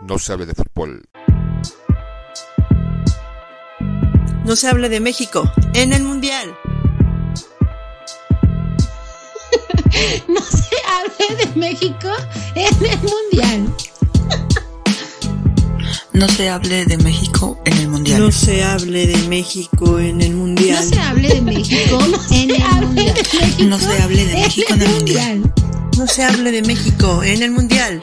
no se hable de fútbol. No se hable de México en el Mundial. no se hable de México en el Mundial. No se hable de México en el Mundial. No se hable de México en el Mundial. No se hable de México en el Mundial. No se hable de México en el Mundial. No se hable de México en el Mundial.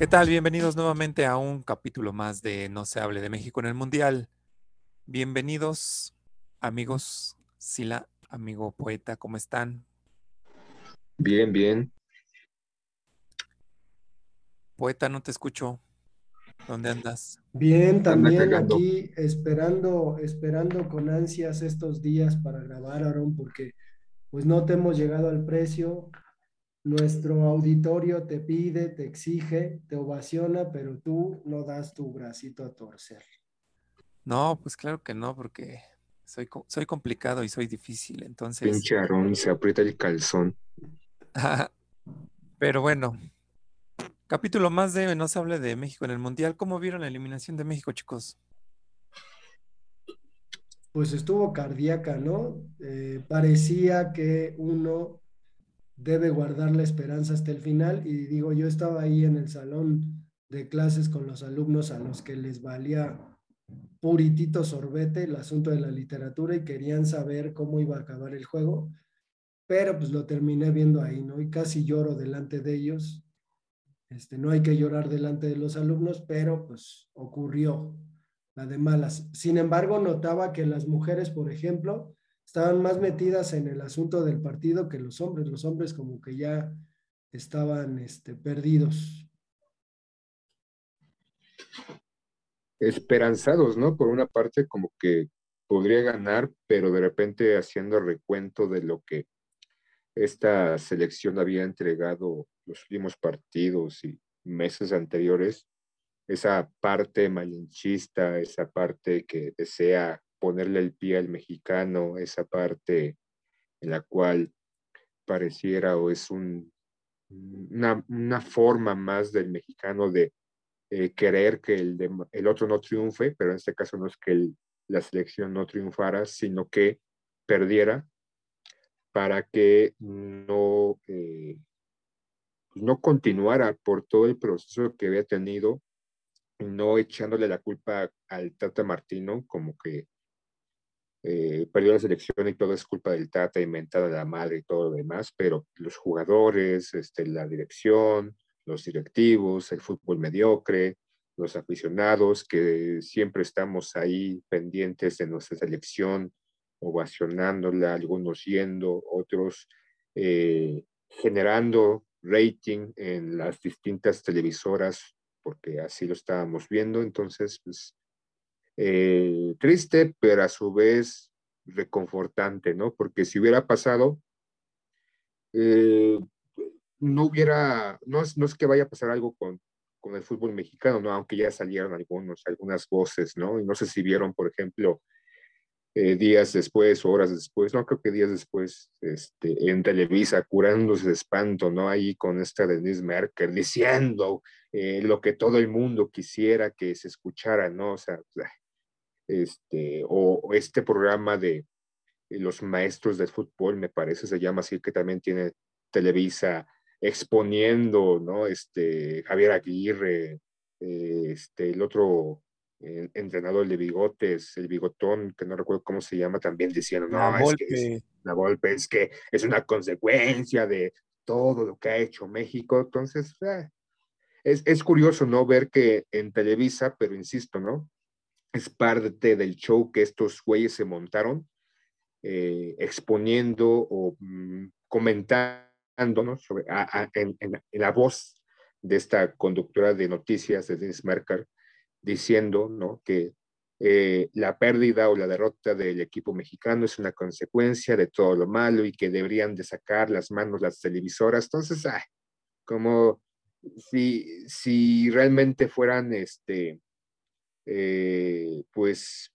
¿Qué tal? Bienvenidos nuevamente a un capítulo más de No se hable de México en el Mundial. Bienvenidos, amigos Sila, amigo poeta, ¿cómo están? Bien, bien. Poeta, no te escucho. ¿Dónde andas? Bien, también aquí esperando, esperando con ansias estos días para grabar, Aaron, porque pues no te hemos llegado al precio nuestro auditorio te pide, te exige, te ovaciona, pero tú no das tu bracito a torcer. No, pues claro que no, porque soy, soy complicado y soy difícil, entonces... Pinche Aarón, se aprieta el calzón. pero bueno, capítulo más de No se hable de México en el Mundial. ¿Cómo vieron la eliminación de México, chicos? Pues estuvo cardíaca, ¿no? Eh, parecía que uno debe guardar la esperanza hasta el final. Y digo, yo estaba ahí en el salón de clases con los alumnos a los que les valía puritito sorbete el asunto de la literatura y querían saber cómo iba a acabar el juego, pero pues lo terminé viendo ahí, ¿no? Y casi lloro delante de ellos. Este, no hay que llorar delante de los alumnos, pero pues ocurrió la de malas. Sin embargo, notaba que las mujeres, por ejemplo, estaban más metidas en el asunto del partido que los hombres. Los hombres como que ya estaban este, perdidos. Esperanzados, ¿no? Por una parte como que podría ganar, pero de repente haciendo recuento de lo que esta selección había entregado los últimos partidos y meses anteriores, esa parte malinchista, esa parte que desea ponerle el pie al mexicano, esa parte en la cual pareciera o es un, una, forma más del mexicano de eh, querer que el, el, otro no triunfe, pero en este caso no es que la selección no triunfara, sino que perdiera para que no, eh, no continuara por todo el proceso que había tenido, no echándole la culpa al Tata Martino, como que eh, perdió la selección y todo es culpa del Tata, inventada la madre y todo lo demás, pero los jugadores, este, la dirección, los directivos, el fútbol mediocre, los aficionados que siempre estamos ahí pendientes de nuestra selección, ovacionándola, algunos yendo, otros eh, generando rating en las distintas televisoras, porque así lo estábamos viendo. Entonces, pues eh, triste, pero a su vez reconfortante, ¿no? Porque si hubiera pasado, eh, no hubiera, no es, no es que vaya a pasar algo con, con el fútbol mexicano, ¿no? Aunque ya salieron algunos, algunas voces, ¿no? Y no sé si vieron, por ejemplo, eh, días después horas después, no creo que días después, este, en Televisa, curándose de espanto, ¿no? Ahí con esta Denise Merkel diciendo lo que todo el mundo quisiera que se escuchara, ¿no? O sea, este, o, este programa de los maestros del fútbol, me parece, se llama así, que también tiene Televisa exponiendo, ¿no? Este, Javier Aguirre, eh, este, el otro entrenador de bigotes, el bigotón, que no recuerdo cómo se llama, también diciendo, no, la es que la golpe es que es una consecuencia de todo lo que ha hecho México. Entonces, eh, es, es curioso, ¿no? Ver que en Televisa, pero insisto, ¿no? Es parte del show que estos güeyes se montaron, eh, exponiendo o mm, comentando sobre, en, la voz de esta conductora de noticias de Denise Merkel, diciendo ¿no? que eh, la pérdida o la derrota del equipo mexicano es una consecuencia de todo lo malo y que deberían de sacar las manos las televisoras. Entonces, como si, si realmente fueran, este, eh, pues,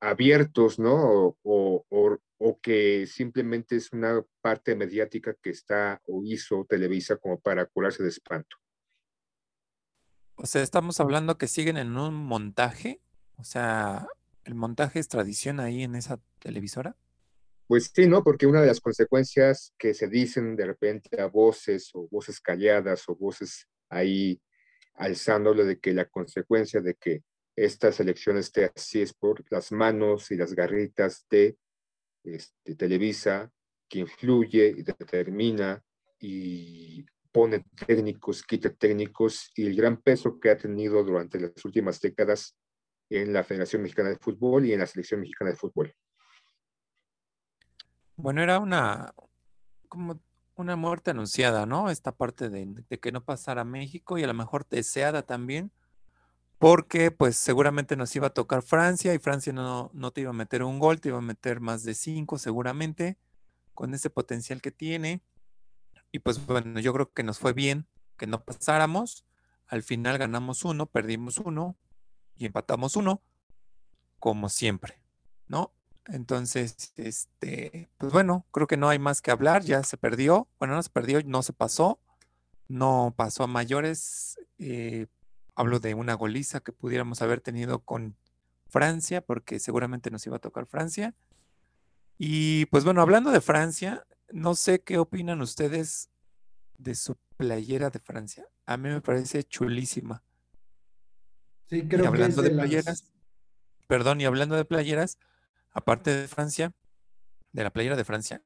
abiertos, ¿no? O, o, que simplemente es una parte mediática que está o hizo Televisa como para curarse de espanto. O sea, estamos hablando que siguen en un montaje. O sea, ¿el montaje es tradición ahí en esa televisora? Pues sí, ¿no? Porque una de las consecuencias que se dicen de repente a voces o voces calladas o voces ahí alzándolo de que la consecuencia de que esta selección esté así es por las manos y las garritas de este, Televisa, que influye y determina y pone técnicos, quita técnicos y el gran peso que ha tenido durante las últimas décadas en la Federación Mexicana de Fútbol y en la Selección Mexicana de Fútbol. Bueno, era una como una muerte anunciada, ¿no? Esta parte de, de que no pasara México y a lo mejor deseada también, porque pues seguramente nos iba a tocar Francia y Francia no, no te iba a meter un gol, te iba a meter más de cinco seguramente, con ese potencial que tiene. Y pues bueno, yo creo que nos fue bien que no pasáramos. Al final ganamos uno, perdimos uno y empatamos uno, como siempre, ¿no? Entonces, este, pues bueno, creo que no hay más que hablar, ya se perdió. Bueno, no se perdió, no se pasó, no pasó a mayores. Eh, hablo de una goliza que pudiéramos haber tenido con Francia, porque seguramente nos iba a tocar Francia. Y pues bueno, hablando de Francia, no sé qué opinan ustedes de su playera de Francia. A mí me parece chulísima. Sí, creo y hablando que de, playeras, perdón, y hablando de playeras, aparte de Francia, de la playera de Francia,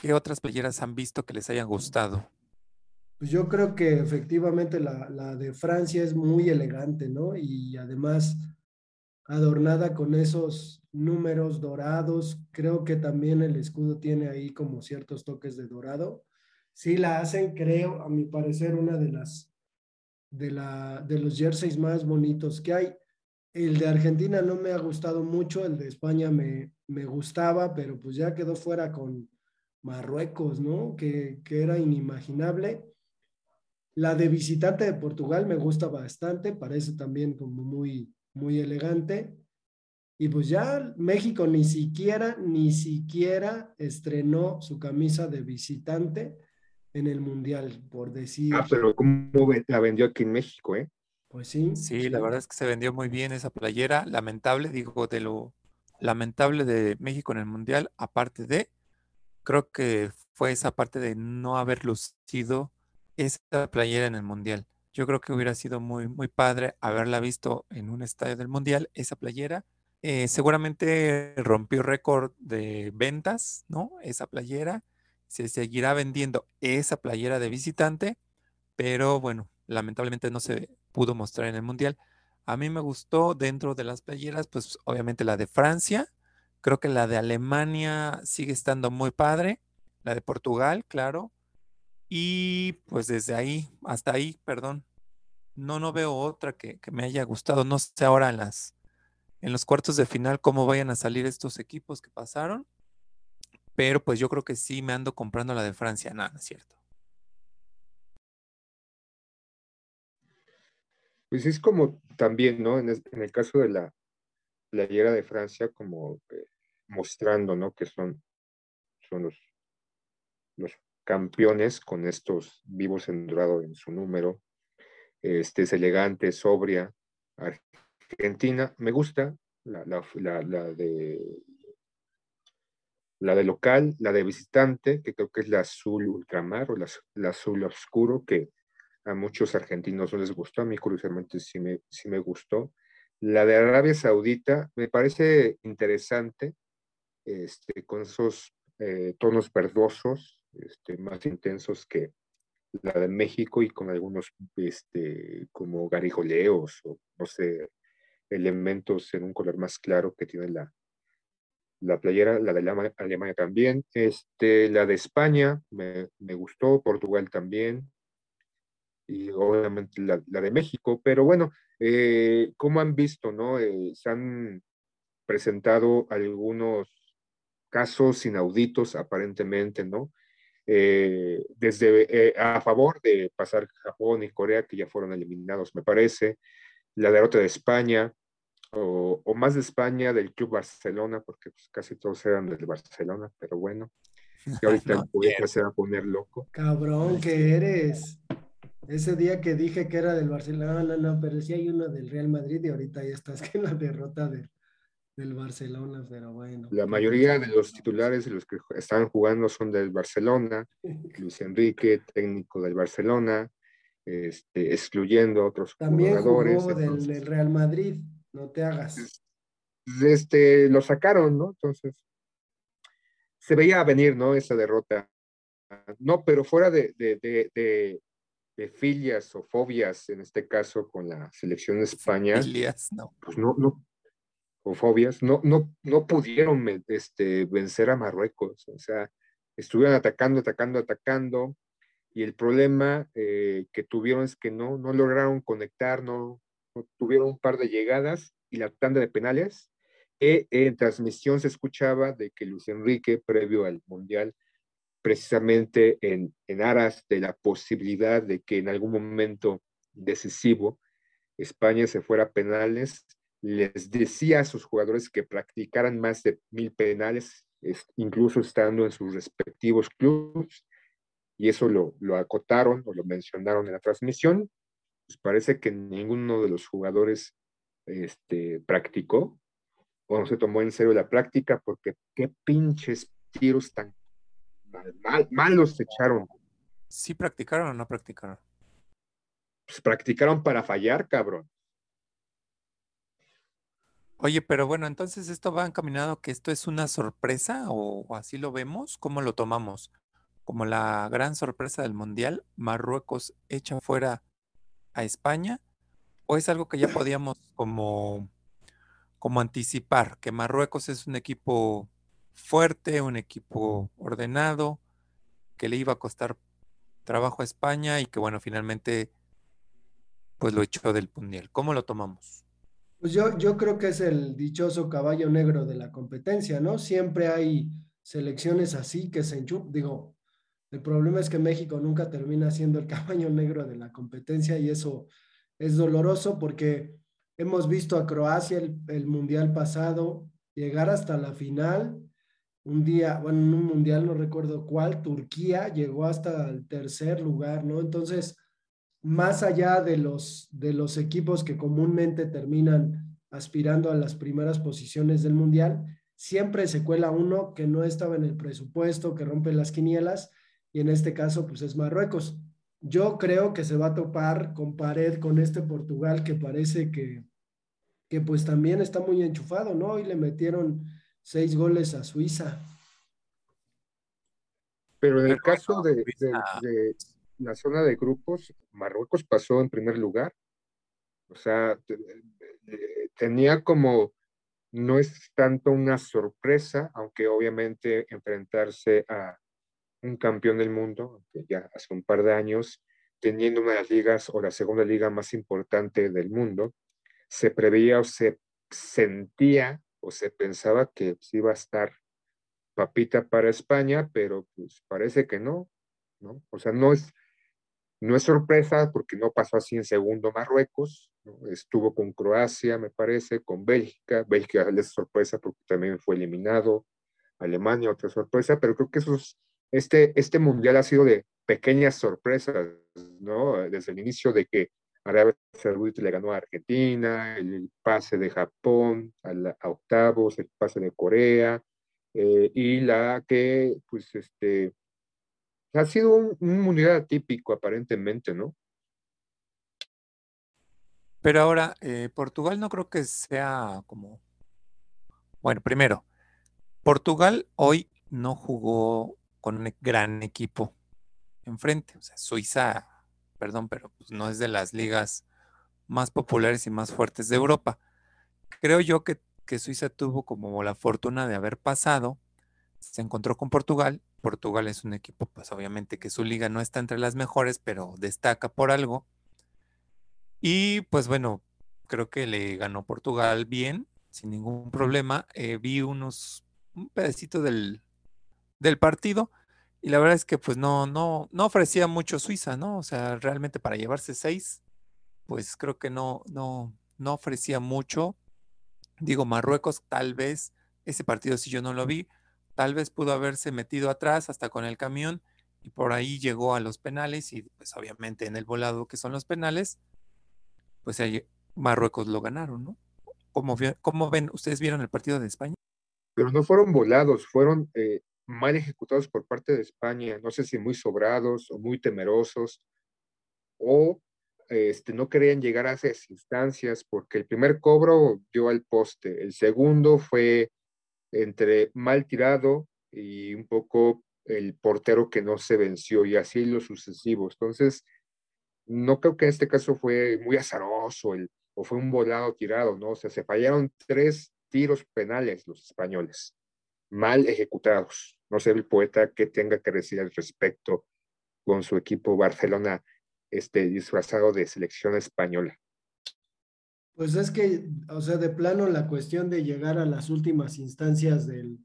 ¿qué otras playeras han visto que les hayan gustado? Pues yo creo que efectivamente la, la de Francia es muy elegante, ¿no? Y además adornada con esos números dorados. Creo que también el escudo tiene ahí como ciertos toques de dorado. Sí la hacen, creo, a mi parecer, una de las de, la, de los jerseys más bonitos que hay. El de Argentina no me ha gustado mucho, el de España me, me gustaba, pero pues ya quedó fuera con Marruecos, ¿no? Que, que era inimaginable. La de visitante de Portugal me gusta bastante, parece también como muy, muy elegante. Y pues ya México ni siquiera, ni siquiera estrenó su camisa de visitante en el Mundial, por decir. Ah, pero ¿cómo la vendió aquí en México, eh? Pues sí. Sí, la verdad es que se vendió muy bien esa playera. Lamentable, digo, de lo lamentable de México en el Mundial, aparte de, creo que fue esa parte de no haber lucido esa playera en el Mundial. Yo creo que hubiera sido muy, muy padre haberla visto en un estadio del Mundial, esa playera. Eh, seguramente rompió récord de ventas, ¿no? Esa playera. Se seguirá vendiendo esa playera de visitante, pero bueno, lamentablemente no se pudo mostrar en el Mundial. A mí me gustó dentro de las playeras, pues obviamente la de Francia. Creo que la de Alemania sigue estando muy padre. La de Portugal, claro. Y pues desde ahí, hasta ahí, perdón, no, no veo otra que, me haya gustado. No sé ahora en las en los cuartos de final cómo vayan a salir estos equipos que pasaron. Pero pues yo creo que sí me ando comprando la de Francia. Nada, cierto. Pues es como también, ¿no? En, el caso de la playera de Francia, como eh, mostrando, ¿no? Que son, son los campeones con estos vivos en dorado en su número. Este es elegante, sobria. Argentina, me gusta la, de la de local, la de visitante, que creo que es la azul ultramar o la, azul oscuro, que a muchos argentinos no les gustó, a mí curiosamente sí me, sí me gustó. La de Arabia Saudita me parece interesante, este, con esos eh, tonos verdosos, este, más intensos que la de México y con algunos este, como garigoleos o no sé, elementos en un color más claro que tiene la, la playera, la de Alemania también, este, la de España me, me, gustó, Portugal también, y obviamente la, de México, pero bueno, eh, como han visto, ¿no? Eh, se han presentado algunos casos inauditos aparentemente, ¿no? Eh, desde a favor de pasar Japón y Corea, que ya fueron eliminados, me parece, la derrota de España, o, más de España, del Club Barcelona, porque pues, casi todos eran del Barcelona, pero bueno, y ahorita no, se va a poner loco. Cabrón que eres. Ese día que dije que era del Barcelona, no, no, pero sí hay uno del Real Madrid y ahorita ya estás que la derrota del Barcelona, pero bueno. La mayoría de los titulares de los que están jugando son del Barcelona. Luis Enrique, técnico del Barcelona, este, excluyendo a otros También jugadores. Jugó del, Real Madrid, no te hagas. Este, lo sacaron, ¿no? Entonces, se veía venir, ¿no? Esa derrota. No, pero fuera de, de filias o fobias, en este caso con la selección de España, filias, no. pues no, no, o fobias, no, no, no pudieron este, vencer a Marruecos, o sea, estuvieron atacando, atacando, atacando, y el problema eh, que tuvieron es que no, no lograron conectar, no, tuvieron un par de llegadas y la tanda de penales. E, en transmisión se escuchaba de que Luis Enrique, previo al Mundial, precisamente en, aras de la posibilidad de que en algún momento decisivo España se fuera a penales, les decía a sus jugadores que practicaran más de mil penales, incluso estando en sus respectivos clubes, y eso lo, acotaron o lo mencionaron en la transmisión. Pues parece que ninguno de los jugadores este, practicó o no se tomó en serio la práctica, porque qué pinches tiros tan mal, mal, los echaron. ¿Sí practicaron o no practicaron? Pues practicaron para fallar, cabrón. Oye, pero bueno, entonces esto va encaminado que esto es una sorpresa o, así lo vemos, ¿cómo lo tomamos? Como la gran sorpresa del Mundial, Marruecos echa fuera a España, o es algo que ya podíamos como, como anticipar, que Marruecos es un equipo fuerte, un equipo ordenado, que le iba a costar trabajo a España y que bueno, finalmente pues lo echó del Mundial. ¿Cómo lo tomamos? Pues yo, yo creo que es el dichoso caballo negro de la competencia, ¿no? Siempre hay selecciones así que se enchupan. Digo, el problema es que México nunca termina siendo el caballo negro de la competencia y eso es doloroso porque hemos visto a Croacia el, el mundial pasado llegar hasta la final un día, bueno, en un mundial, no recuerdo cuál, Turquía llegó hasta el tercer lugar, ¿no? Entonces, más allá de los, de los equipos que comúnmente terminan aspirando a las primeras posiciones del mundial, siempre se cuela uno que no estaba en el presupuesto, que rompe las quinielas, y en este caso, pues es Marruecos. Yo creo que se va a topar con pared con este Portugal que parece que, que pues también está muy enchufado, ¿no? Y le metieron seis goles a Suiza. Pero en el caso de, la zona de grupos, Marruecos pasó en primer lugar. O sea, tenía como, no es tanto una sorpresa, aunque obviamente enfrentarse a un campeón del mundo, que ya hace un par de años, teniendo una de las ligas o la segunda liga más importante del mundo, se preveía o se sentía o se pensaba que pues, iba a estar papita para España, pero pues parece que no, ¿no? O sea, no es, no es sorpresa porque no pasó así en segundo Marruecos, estuvo con Croacia, me parece, con Bélgica, Bélgica es sorpresa porque también fue eliminado, Alemania otra sorpresa, pero creo que esos, este, este mundial ha sido de pequeñas sorpresas, ¿no? Desde el inicio de que Arabia Saudita le ganó a Argentina, el pase de Japón a, octavos, el pase de Corea, eh, y la que, pues, este, ha sido un, mundial atípico aparentemente, ¿no? Pero ahora, eh, Portugal no creo que sea como... Bueno, primero, Portugal hoy no jugó con un gran equipo enfrente. O sea, Suiza perdón, pero pues, no es de las ligas más populares y más fuertes de Europa. Creo yo que, Suiza tuvo como la fortuna de haber pasado, se encontró con Portugal Portugal es un equipo, pues obviamente que su liga no está entre las mejores, pero destaca por algo. Y pues bueno, creo que le ganó Portugal bien, sin ningún problema. Eh, vi unos, un pedacito del, del partido y la verdad es que pues no, no, no ofrecía mucho Suiza, ¿no? O sea, realmente para llevarse seis, pues creo que no, no, no ofrecía mucho. Digo, Marruecos tal vez, ese partido si yo no lo vi, tal vez pudo haberse metido atrás hasta con el camión y por ahí llegó a los penales y pues obviamente en el volado que son los penales, pues Marruecos lo ganaron, ¿no? ¿Cómo, cómo ven? ¿Ustedes vieron el partido de España? Pero no fueron volados, fueron eh, mal ejecutados por parte de España, no sé si muy sobrados o muy temerosos, o este, no querían llegar a esas instancias porque el primer cobro dio al poste, el segundo fue entre mal tirado y un poco el portero que no se venció y así los sucesivos. Entonces, no creo que en este caso fue muy azaroso el, o fue un volado tirado, ¿no? O sea, se fallaron tres tiros penales los españoles, mal ejecutados. No sé el poeta que tenga que decir al respecto con su equipo Barcelona este, disfrazado de selección española. Pues es que, o sea, de plano la cuestión de llegar a las últimas instancias del,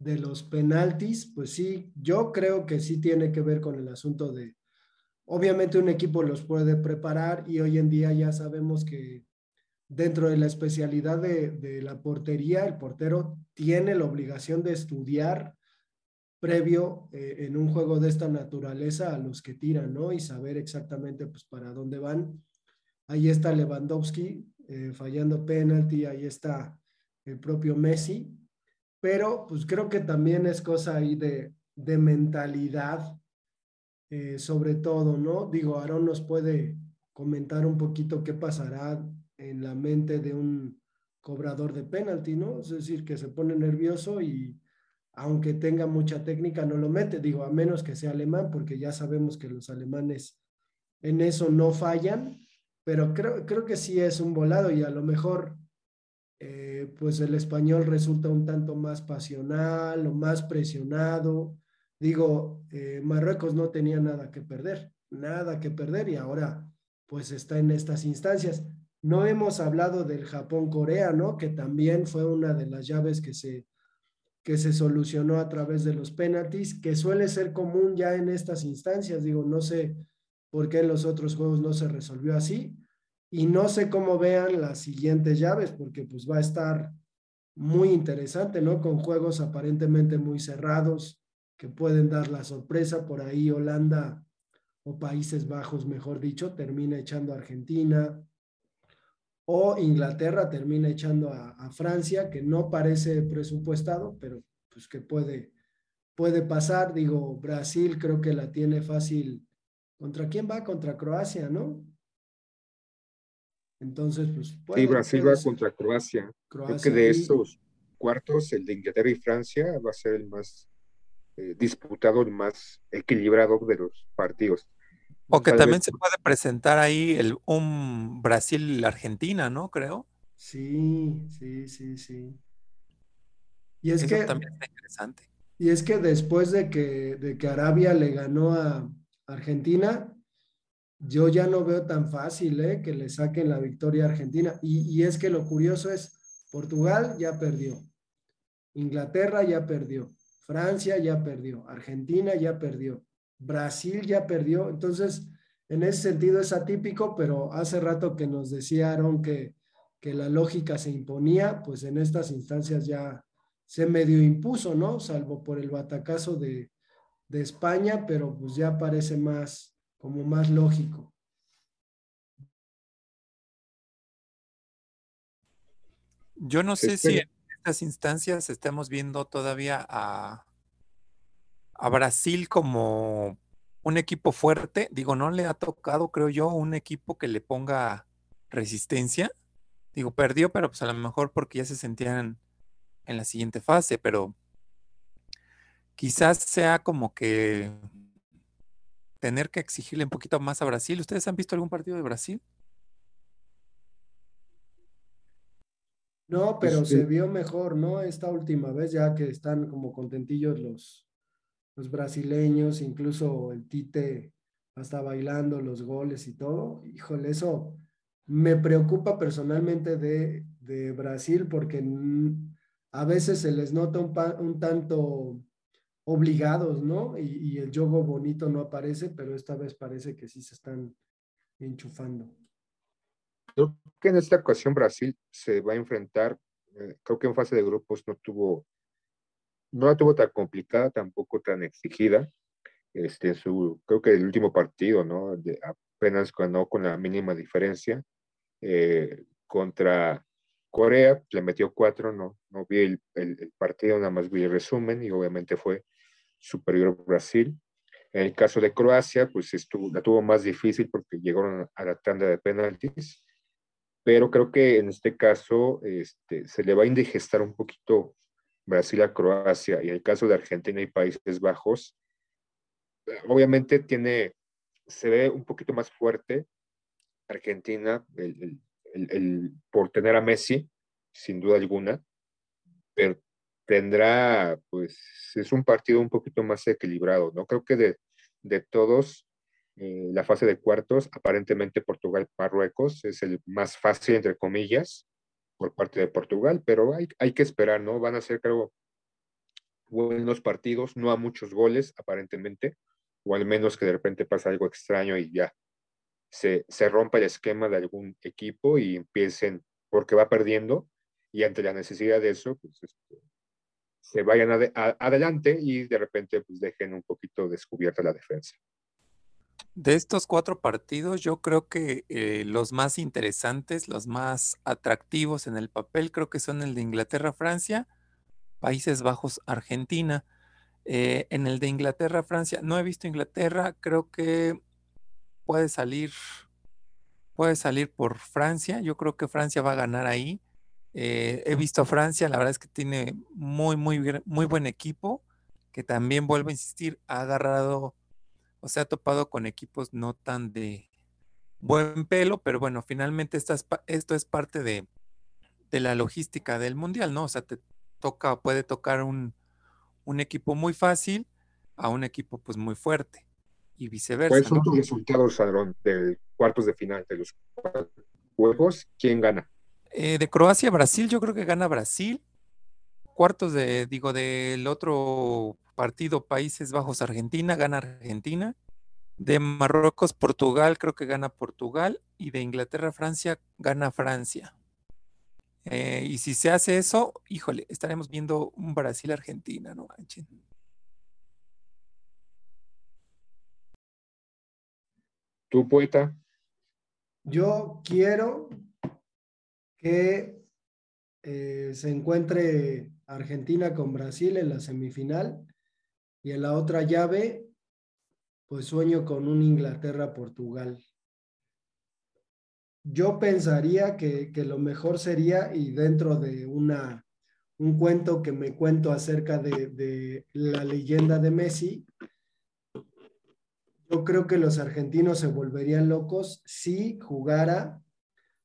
de los penaltis, pues sí, yo creo que sí tiene que ver con el asunto de, obviamente un equipo los puede preparar y hoy en día ya sabemos que dentro de la especialidad de, de la portería, el portero tiene la obligación de estudiar previo eh, en un juego de esta naturaleza a los que tiran, ¿no? Y saber exactamente pues para dónde van. Ahí está Lewandowski eh, fallando penalti, ahí está el propio Messi, pero pues creo que también es cosa ahí de, de mentalidad, eh, sobre todo, ¿no? Digo, Aaron nos puede comentar un poquito qué pasará en la mente de un cobrador de penalti, ¿no? Es decir, que se pone nervioso y aunque tenga mucha técnica, no lo mete, digo, a menos que sea alemán, porque ya sabemos que los alemanes en eso no fallan, pero creo, creo que sí es un volado y a lo mejor eh, pues el español resulta un tanto más pasional o más presionado. Digo, eh, Marruecos no tenía nada que perder, nada que perder y ahora pues está en estas instancias. No hemos hablado del Japón-Corea, ¿no? Que también fue una de las llaves que se, que se solucionó a través de los penaltis, que suele ser común ya en estas instancias. Digo, no sé por qué en los otros juegos no se resolvió así. Y no sé cómo vean las siguientes llaves, porque pues va a estar muy interesante, ¿no? Con juegos aparentemente muy cerrados que pueden dar la sorpresa. Por ahí Holanda o Países Bajos, mejor dicho, termina echando a Argentina o Inglaterra termina echando a, Francia, que no parece presupuestado, pero pues que puede, puede pasar. Digo, Brasil creo que la tiene fácil. ¿Contra quién va? Contra Croacia, ¿no? Entonces, pues. Puede, sí, Brasil va contra Croacia. Creo que de estos cuartos, el de Inglaterra y Francia va a ser el más eh, disputado, el más equilibrado de los partidos. O que también se puede presentar ahí el, un Brasil-Argentina, ¿no? Creo. Sí, sí, sí, sí. Y es que también está interesante. Y es que después de que, de que Arabia le ganó a Argentina, yo ya no veo tan fácil ¿eh? que le saquen la victoria a Argentina. Y, es que lo curioso es, Portugal ya perdió, Inglaterra ya perdió, Francia ya perdió, Argentina ya perdió. Brasil ya perdió, entonces en ese sentido es atípico, pero hace rato que nos decían que, que la lógica se imponía, pues en estas instancias ya se medio impuso, ¿no? Salvo por el batacazo de, de España, pero pues ya parece más, como más lógico. Yo no sé si en estas instancias estamos viendo todavía a, a Brasil como un equipo fuerte. Digo, no le ha tocado, creo yo, un equipo que le ponga resistencia. Digo, perdió, pero pues a lo mejor porque ya se sentían en la siguiente fase, pero quizás sea como que tener que exigirle un poquito más a Brasil. ¿Ustedes han visto algún partido de Brasil? No, pero se vio mejor, ¿no? Esta última vez, ya que están como contentillos los, los brasileños, incluso el Tite hasta bailando los goles y todo. Híjole, eso me preocupa personalmente de, de Brasil porque a veces se les nota un, un tanto obligados, ¿no? Y, y, el juego bonito no aparece, pero esta vez parece que sí se están enchufando. Creo que en esta ocasión Brasil se va a enfrentar, eh, creo que en fase de grupos no tuvo, no la tuvo tan complicada, tampoco tan exigida. Este, su, creo que el último partido, ¿no? De, apenas ganó con la mínima diferencia eh, contra Corea, le metió cuatro, no, no vi el, partido, nada más vi el resumen y obviamente fue superior Brasil. En el caso de Croacia, pues estuvo, la tuvo más difícil porque llegaron a la tanda de penaltis, pero creo que en este caso este, se le va a indigestar un poquito Brasil a Croacia y en el caso de Argentina y Países Bajos, obviamente tiene, se ve un poquito más fuerte Argentina el, el, por tener a Messi, sin duda alguna, pero tendrá, pues, es un partido un poquito más equilibrado, ¿no? Creo que de, de todos, eh, la fase de cuartos, aparentemente Portugal-Marruecos es el más fácil, entre comillas, por parte de Portugal, pero hay, hay que esperar, ¿no? Van a ser, creo, buenos partidos, no a muchos goles, aparentemente, o al menos que de repente pasa algo extraño y ya se, se rompa el esquema de algún equipo y empiecen, porque va perdiendo, y ante la necesidad de eso, pues este, se vayan ad adelante y de repente pues dejen un poquito descubierta la defensa. De estos cuatro partidos, yo creo que eh, los más interesantes, los más atractivos en el papel, creo que son el de Inglaterra-Francia, Países Bajos, Argentina. Eh, en el de Inglaterra-Francia, no he visto Inglaterra, creo que puede salir, puede salir por Francia. Yo creo que Francia va a ganar ahí. Eh, he visto a Francia, la verdad es que tiene muy, muy, muy buen equipo, que también vuelvo a insistir, ha agarrado, o sea, ha topado con equipos no tan de buen pelo, pero bueno, finalmente esta es, esto es parte de, de, la logística del mundial, ¿no? O sea, te toca, puede tocar un, un equipo muy fácil a un equipo pues muy fuerte y viceversa. ¿Cuáles son ¿no? tus resultados, Sadrón, de cuartos de final de los juegos? ¿Quién gana? Eh, de Croacia a Brasil, yo creo que gana Brasil. Cuartos de, digo, del otro partido, Países Bajos, Argentina, gana Argentina. De Marruecos, Portugal, creo que gana Portugal. Y de Inglaterra, Francia, gana Francia. Eh, y si se hace eso, híjole, estaremos viendo un Brasil-Argentina, ¿no manchen? ¿Tu poeta? Yo quiero que eh, se encuentre Argentina con Brasil en la semifinal y en la otra llave, pues sueño con un Inglaterra-Portugal. Yo pensaría que, que, lo mejor sería, y dentro de una, un cuento que me cuento acerca de, de la leyenda de Messi, yo creo que los argentinos se volverían locos si jugara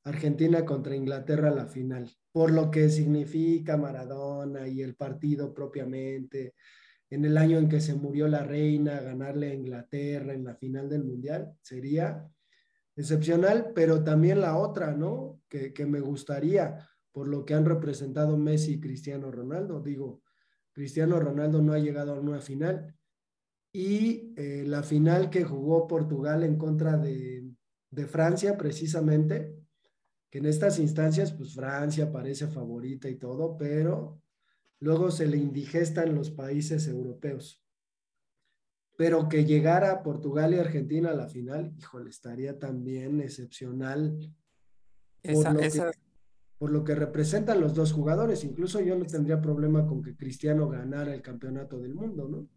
Argentina contra Inglaterra la final, por lo que significa Maradona y el partido propiamente. En el año en que se murió la reina, ganarle a Inglaterra en la final del Mundial sería excepcional, pero también la otra, ¿no? Que, que me gustaría, por lo que han representado Messi y Cristiano Ronaldo. Digo, Cristiano Ronaldo no ha llegado a una final. Y eh, la final que jugó Portugal en contra de, de Francia, precisamente, que en estas instancias, pues Francia parece favorita y todo, pero luego se le indigestan los países europeos. Pero que llegara Portugal y Argentina a la final, híjole, estaría también excepcional. Esa, por, lo esa... que, por lo que representan los dos jugadores. Incluso yo no tendría problema con que Cristiano ganara el campeonato del mundo, ¿no?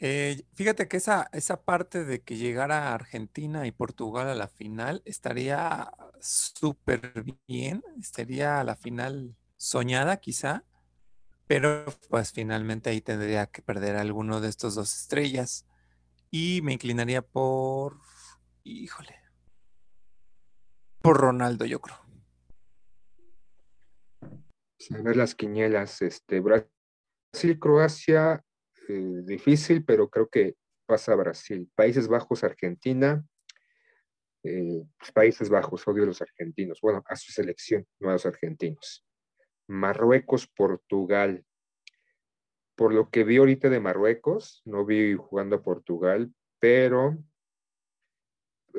Eh, fíjate que esa, esa parte de que llegara Argentina y Portugal a la final estaría súper bien, estaría a la final soñada quizá, pero pues finalmente ahí tendría que perder alguno de estos dos estrellas y me inclinaría por, híjole, por Ronaldo yo creo. A ver las quinielas, este, Brasil, Croacia, eh, difícil, pero creo que pasa a Brasil. Países Bajos, Argentina. Eh, pues, Países Bajos, odio a los argentinos. Bueno, a su selección, no a los argentinos. Marruecos, Portugal. Por lo que vi ahorita de Marruecos, no vi jugando a Portugal, pero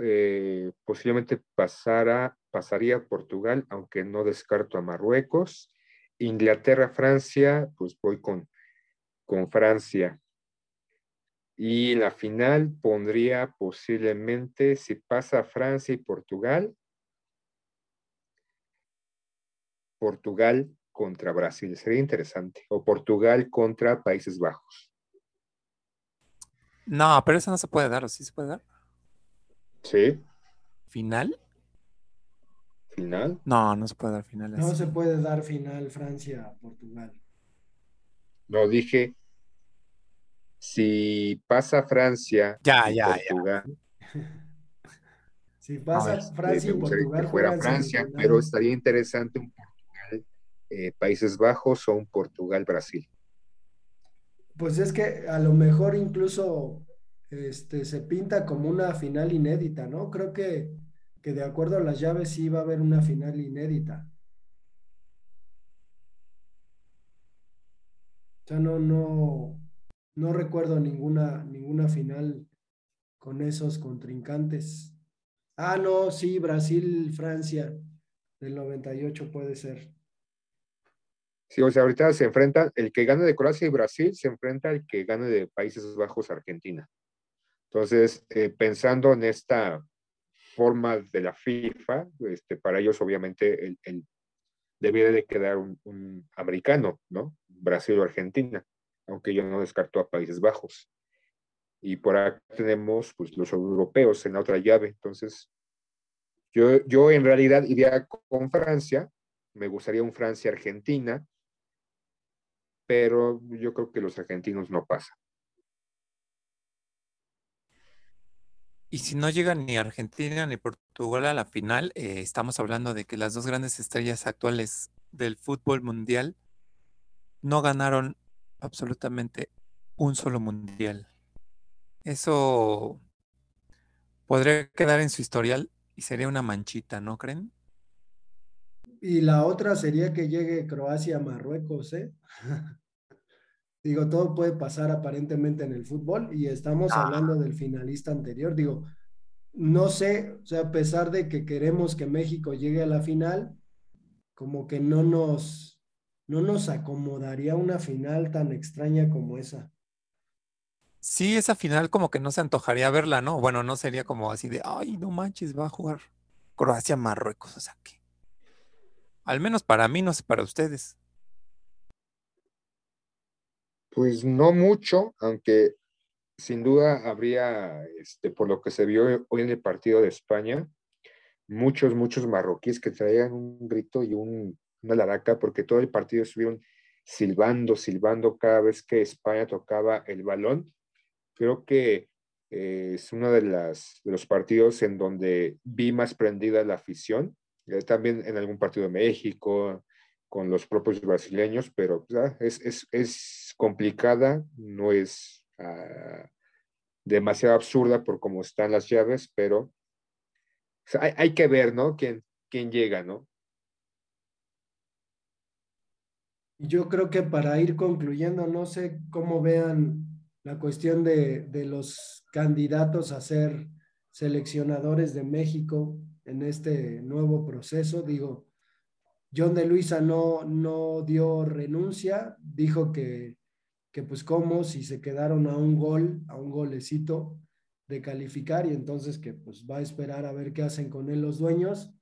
eh, posiblemente pasara, pasaría a Portugal, aunque no descarto a Marruecos. Inglaterra, Francia, pues voy con, con Francia. Y la final pondría posiblemente, si pasa Francia y Portugal, Portugal contra Brasil. Sería interesante. O Portugal contra Países Bajos. No, pero eso no se puede dar, ¿o sí se puede dar? Sí. ¿Final? ¿Final? No, no se puede dar final. No así. se puede dar final Francia-Portugal. No, dije, si pasa Francia Ya, y ya, ya. Portugal, Si pasa Francia y me Portugal que fuera Francia, semifinal. pero estaría interesante un Portugal eh, Países Bajos o un Portugal Brasil. Pues es que a lo mejor incluso este, se pinta como una final inédita, ¿no? Creo que, que de acuerdo a las llaves sí va a haber una final inédita. O sea, no, no, no recuerdo ninguna, ninguna final con esos contrincantes. Ah, no, sí, Brasil-Francia del 98 puede ser. Sí, o sea, ahorita se enfrentan, el que gane de Croacia y Brasil se enfrenta al que gane de Países Bajos Argentina. Entonces, eh, pensando en esta forma de la FIFA, este, para ellos obviamente el, el- debiera de quedar un, un americano, ¿no? Brasil o Argentina, aunque yo no descarto a Países Bajos. Y por acá tenemos pues, los europeos en la otra llave. Entonces, yo, yo en realidad iría con Francia, me gustaría un Francia-Argentina, pero yo creo que los argentinos no pasan. Y si no llegan ni Argentina ni Portugal a la final, eh, estamos hablando de que las dos grandes estrellas actuales del fútbol mundial no ganaron absolutamente un solo mundial. Eso podría quedar en su historial y sería una manchita, ¿no creen? Y la otra sería que llegue Croacia a Marruecos, ¿eh? Digo, todo puede pasar aparentemente en el fútbol y estamos Ah. hablando del finalista anterior. Digo, no sé, o sea, a pesar de que queremos que México llegue a la final, como que no nos, no nos acomodaría una final tan extraña como esa. Sí, esa final como que no se antojaría verla, ¿no? Bueno, no sería como así de, ay, no manches, va a jugar Croacia-Marruecos, o sea que... Al menos para mí, no sé para ustedes. Pues no mucho, aunque sin duda habría, este, por lo que se vio hoy en el partido de España, muchos, muchos marroquíes que traían un grito y un, una laraca, porque todo el partido estuvieron silbando, silbando cada vez que España tocaba el balón. Creo que eh, es uno de, las, los partidos en donde vi más prendida la afición, eh, también en algún partido de México, con los propios brasileños, pero pues, ah, es, es, es, complicada, no es uh, demasiado absurda por cómo están las llaves, pero o sea, hay, hay, que ver, ¿no? ¿Quién, quién llega, ¿no? Yo creo que para ir concluyendo, no sé cómo vean la cuestión de, de los candidatos a ser seleccionadores de México en este nuevo proceso. Digo, John de Luisa no, no dio renuncia, dijo que, que pues como si se quedaron a un gol, a un golecito de calificar y entonces que pues va a esperar a ver qué hacen con él los dueños,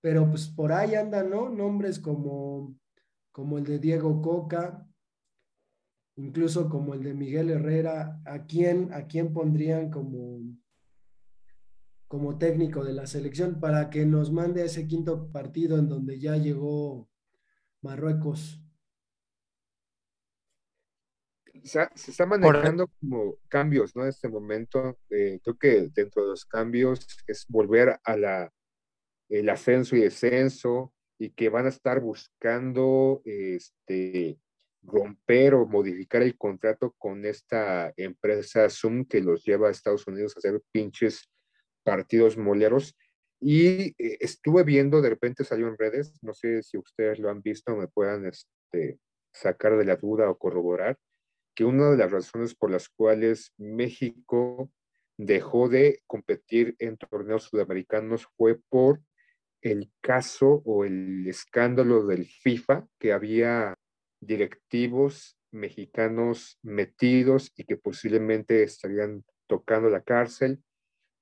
pero pues por ahí andan, ¿no? Nombres como, como el de Diego Coca, incluso como el de Miguel Herrera, ¿a quién, a quién pondrían como, como técnico de la selección para que nos mande a ese quinto partido en donde ya llegó Marruecos. Se, está manejando como cambios, ¿no? En este momento, eh, creo que dentro de los cambios es volver a la, el ascenso y descenso y que van a estar buscando este, romper o modificar el contrato con esta empresa Zoom que los lleva a Estados Unidos a hacer pinches partidos moleros. Y eh, estuve viendo, de repente salió en redes, no sé si ustedes lo han visto, me puedan este, sacar de la duda o corroborar, que una de las razones por las cuales México dejó de competir en torneos sudamericanos fue por el caso o el escándalo del FIFA, que había directivos mexicanos metidos y que posiblemente estarían tocando la cárcel,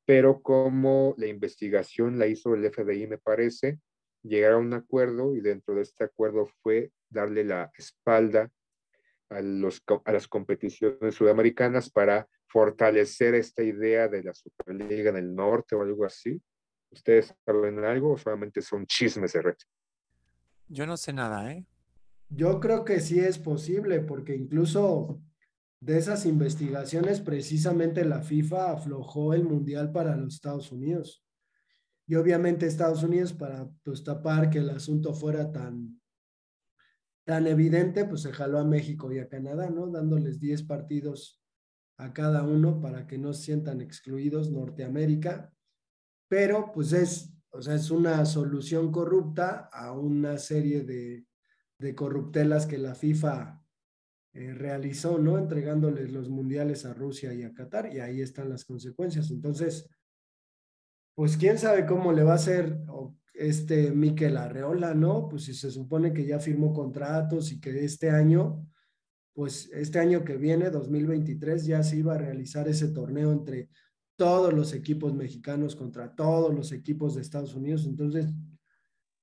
pero como la investigación la hizo el FBI, me parece, llegaron a un acuerdo y dentro de este acuerdo fue darle la espalda a, los, a las competiciones sudamericanas para fortalecer esta idea de la Superliga en el Norte o algo así. ¿Ustedes saben algo o solamente son chismes de red? Yo no sé nada, ¿eh? Yo creo que sí es posible, porque incluso de esas investigaciones, precisamente la FIFA aflojó el Mundial para los Estados Unidos. Y obviamente Estados Unidos, para pues, tapar que el asunto fuera tan, tan evidente, pues se jaló a México y a Canadá, ¿no? Dándoles 10 partidos a cada uno para que no se sientan excluidos Norteamérica. Pero pues es, o sea, es una solución corrupta a una serie de, de corruptelas que la FIFA eh, realizó, ¿no? Entregándoles los mundiales a Rusia y a Qatar, y ahí están las consecuencias. Entonces, pues quién sabe cómo le va a hacer este Miquel Arreola, ¿no? Pues si se supone que ya firmó contratos y que este año, pues este año que viene, 2023, ya se iba a realizar ese torneo entre todos los equipos mexicanos contra todos los equipos de Estados Unidos. Entonces,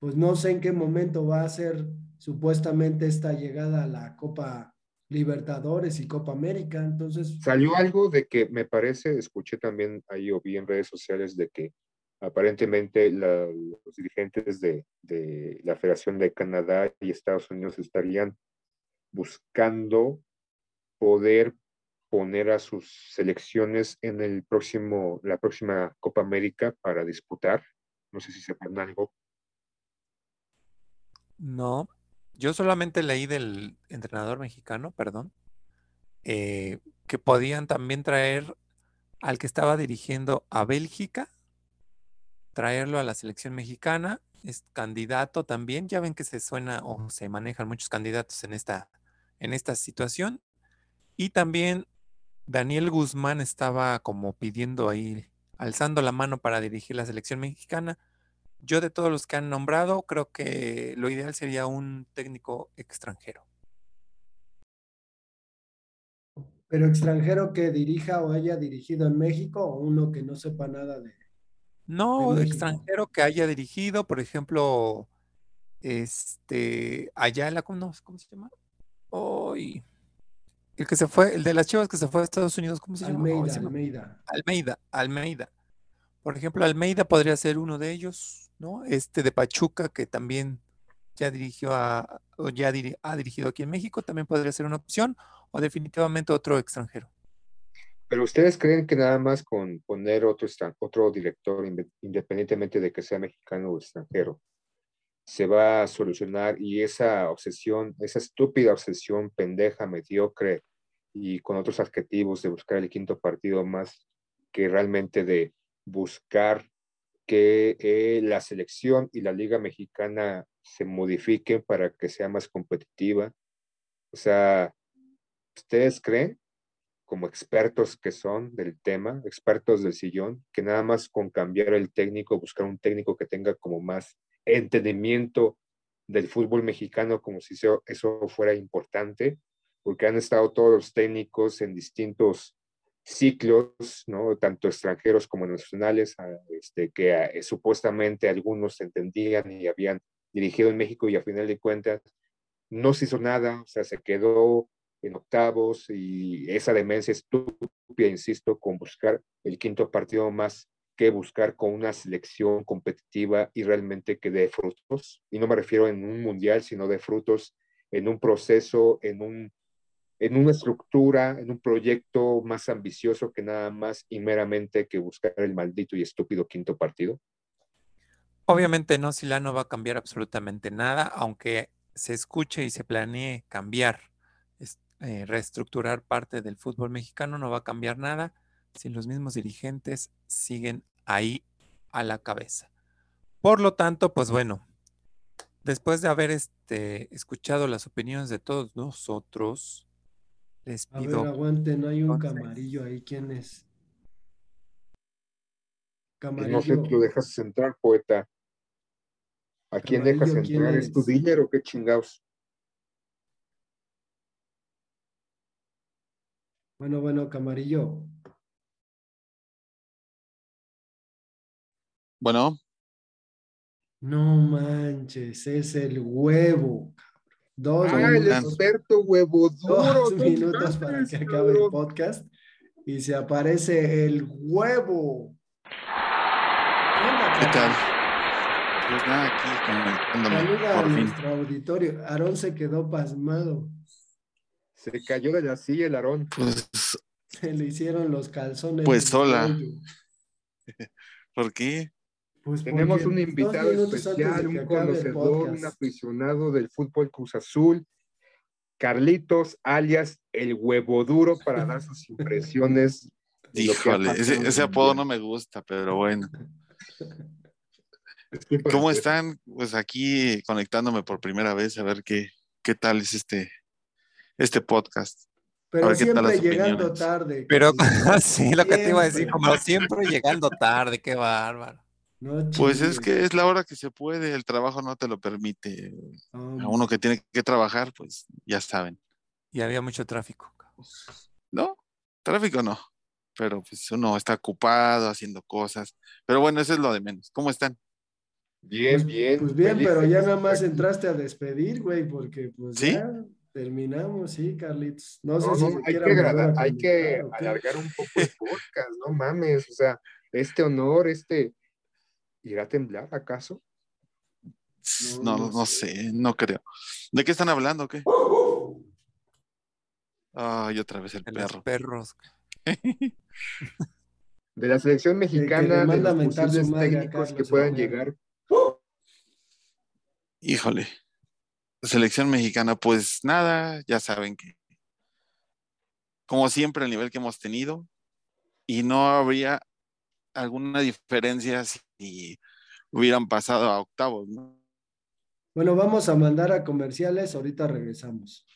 pues no sé en qué momento va a ser supuestamente esta llegada a la Copa Libertadores y Copa América. Entonces. Salió algo de que me parece, escuché también ahí o vi en redes sociales de que aparentemente los dirigentes de, de, la Federación de Canadá y Estados Unidos estarían buscando poder poner a sus selecciones en el próximo, la próxima Copa América para disputar. No sé si sepan algo. No, yo solamente leí del entrenador mexicano, perdón, eh, que podían también traer al que estaba dirigiendo a Bélgica, traerlo a la selección mexicana, es candidato también, ya ven que se suena o se manejan muchos candidatos en esta, en esta situación, y también Daniel Guzmán estaba como pidiendo ahí, alzando la mano para dirigir la selección mexicana, yo de todos los que han nombrado, creo que lo ideal sería un técnico extranjero. Pero extranjero que dirija o haya dirigido en México o uno que no sepa nada de... No, extranjero que haya dirigido, por ejemplo, este, allá en la, ¿cómo, se llama? Hoy, el que se fue, el de las chivas que se fue a Estados Unidos, ¿cómo se llama? Almeida, Almeida. Almeida, Almeida. Por ejemplo, Almeida podría ser uno de ellos. ¿no? Este de Pachuca, que también ya dirigió a, o ya ha dirigido aquí en México, también podría ser una opción, o definitivamente otro extranjero. Pero ustedes creen que nada más con poner otro, otro director, independientemente de que sea mexicano o extranjero, se va a solucionar y esa obsesión, esa estúpida obsesión pendeja, mediocre y con otros adjetivos de buscar el quinto partido más que realmente de buscar que eh, la selección y la liga mexicana se modifiquen para que sea más competitiva. O sea, ¿ustedes creen, como expertos que son del tema, expertos del sillón, que nada más con cambiar el técnico, buscar un técnico que tenga como más entendimiento del fútbol mexicano, como si eso, fuera importante? Porque han estado todos los técnicos en distintos ciclos, ¿no? tanto extranjeros como nacionales, este, que eh, supuestamente algunos entendían y habían dirigido en México y a final de cuentas no se hizo nada, o sea, se quedó en octavos y esa demencia estúpida, insisto, con buscar el quinto partido más que buscar con una selección competitiva y realmente que dé frutos. Y no me refiero en un mundial, sino de frutos en un proceso, en un en una estructura, en un proyecto más ambicioso que nada más y meramente que buscar el maldito y estúpido quinto partido? Obviamente no, no va a cambiar absolutamente nada, aunque se escuche y se planee cambiar eh, reestructurar parte del fútbol mexicano, no va a cambiar nada si los mismos dirigentes siguen ahí a la cabeza. Por lo tanto, pues bueno, después de haber este, escuchado las opiniones de todos nosotros, les A pido... ver, aguanten, hay un entonces- camarillo ahí. ¿Quién es? Y no sé, Camarillo. tú lo dejas entrar, poeta. ¿A quién dejas Camarillo, ¿quién entrar? ¿Es tu dealer o qué chingados? Bueno, bueno, Camarillo. Bueno, No manches, es el huevo. Dos Ah, el minutos, experto huevo duro. dos no minutos para que acabe el podcast y se aparece el huevo. ¿Qué onda, ¿qué tal? Pues nada, aquí comentándome, Saluda a nuestro auditorio. Aarón se quedó pasmado. Se cayó de la silla el Aarón. Pues, Se le hicieron los calzones. Pues sola. ¿por qué? Pues Tenemos un invitado especial, un conocedor, un aficionado del fútbol Cruz Azul, Carlitos, alias el huevo duro, para dar sus impresiones. Híjole, ese, apodo no me gusta, pero bueno. ¿Cómo están? Pues aquí conectándome por primera vez a ver qué, qué tal es este, este podcast. Pero ver qué tal siempre llegando opiniones. tarde. Pero sí, lo que te iba a decir, como siempre llegando tarde, qué bárbaro. No Pues es que es la hora que se puede, el trabajo no te lo permite. A uno que tiene que trabajar, pues ya saben. Y había mucho tráfico. ¿No? Tráfico no. Pero pues uno está ocupado haciendo cosas. Pero bueno, eso es lo de menos. ¿Cómo están? Bien, Pues- bien. Pues bien, feliz pero ya nada más entraste a despedir, güey, porque pues ¿Sí? ya terminamos, sí, Carlitos. No, sé No, si hay que, hay que alargar un poco el podcast, no mames, o sea, este honor, este, ¿irá a temblar acaso? No, No, sé. sé, no creo. ¿De qué están hablando o qué? Ay, otra vez el De los perro. perros. De la selección mexicana, de los posibles a técnicos que puedan llegar. Híjole. Selección mexicana, pues nada, ya saben que, como siempre, el nivel que hemos tenido, y no habría alguna diferencia si hubieran pasado a octavos, ¿no? Bueno, vamos a mandar a comerciales, ahorita regresamos.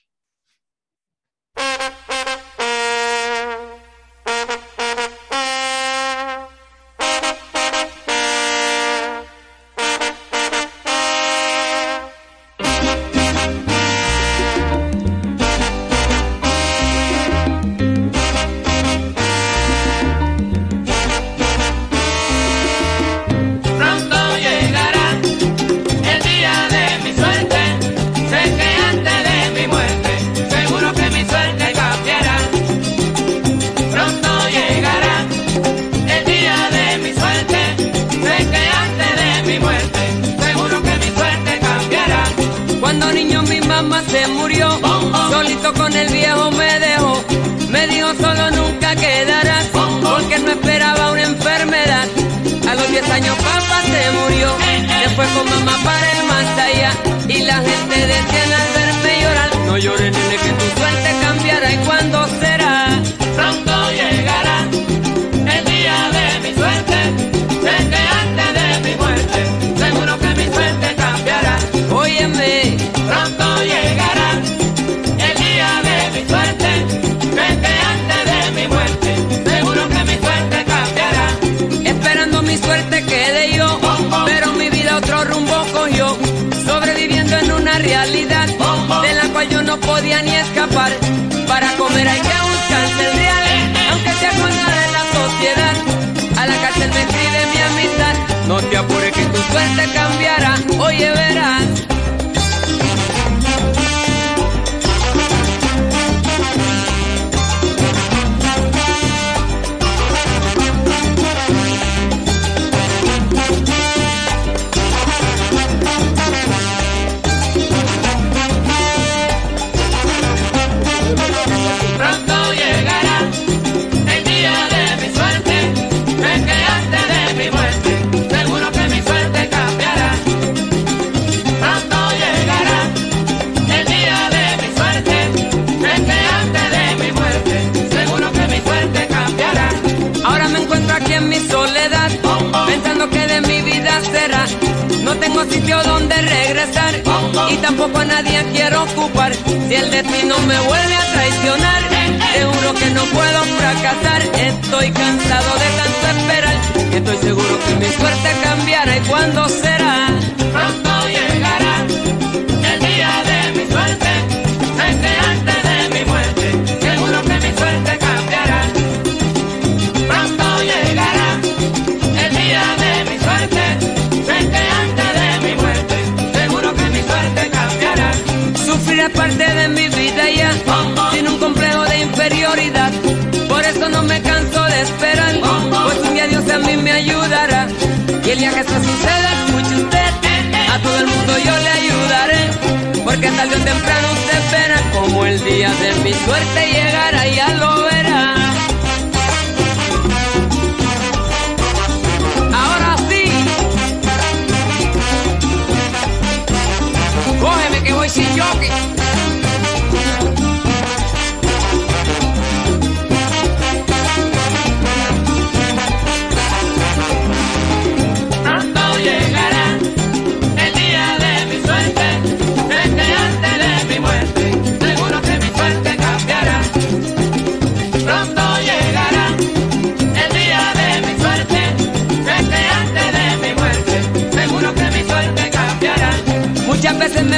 Suerte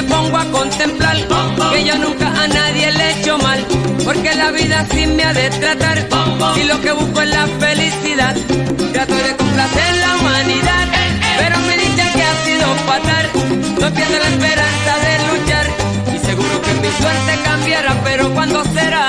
pongo a contemplar que yo nunca a nadie le he hecho mal, porque la vida así me ha de tratar. Y lo que busco es la felicidad. Trato de complacer la humanidad, pero me dicen que ha sido fatal. No pierdo la esperanza de luchar y seguro que mi suerte cambiará, pero ¿cuándo será?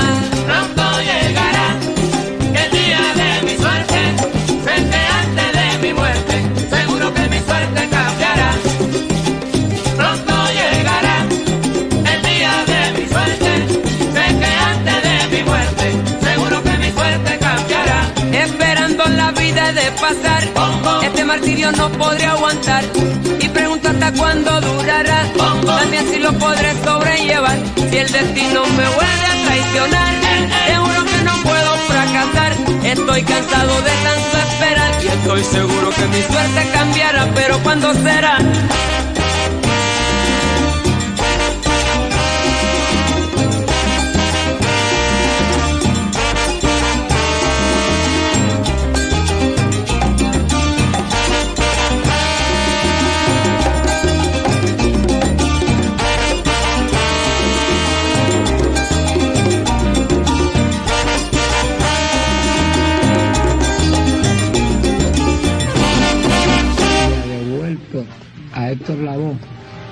Martirio no podré aguantar. Y pregunto hasta cuándo durará, también si lo podré sobrellevar. Si el destino me vuelve a traicionar, seguro que no puedo fracasar. Estoy cansado de tanto esperar y estoy seguro que mi suerte cambiará, pero ¿cuándo será?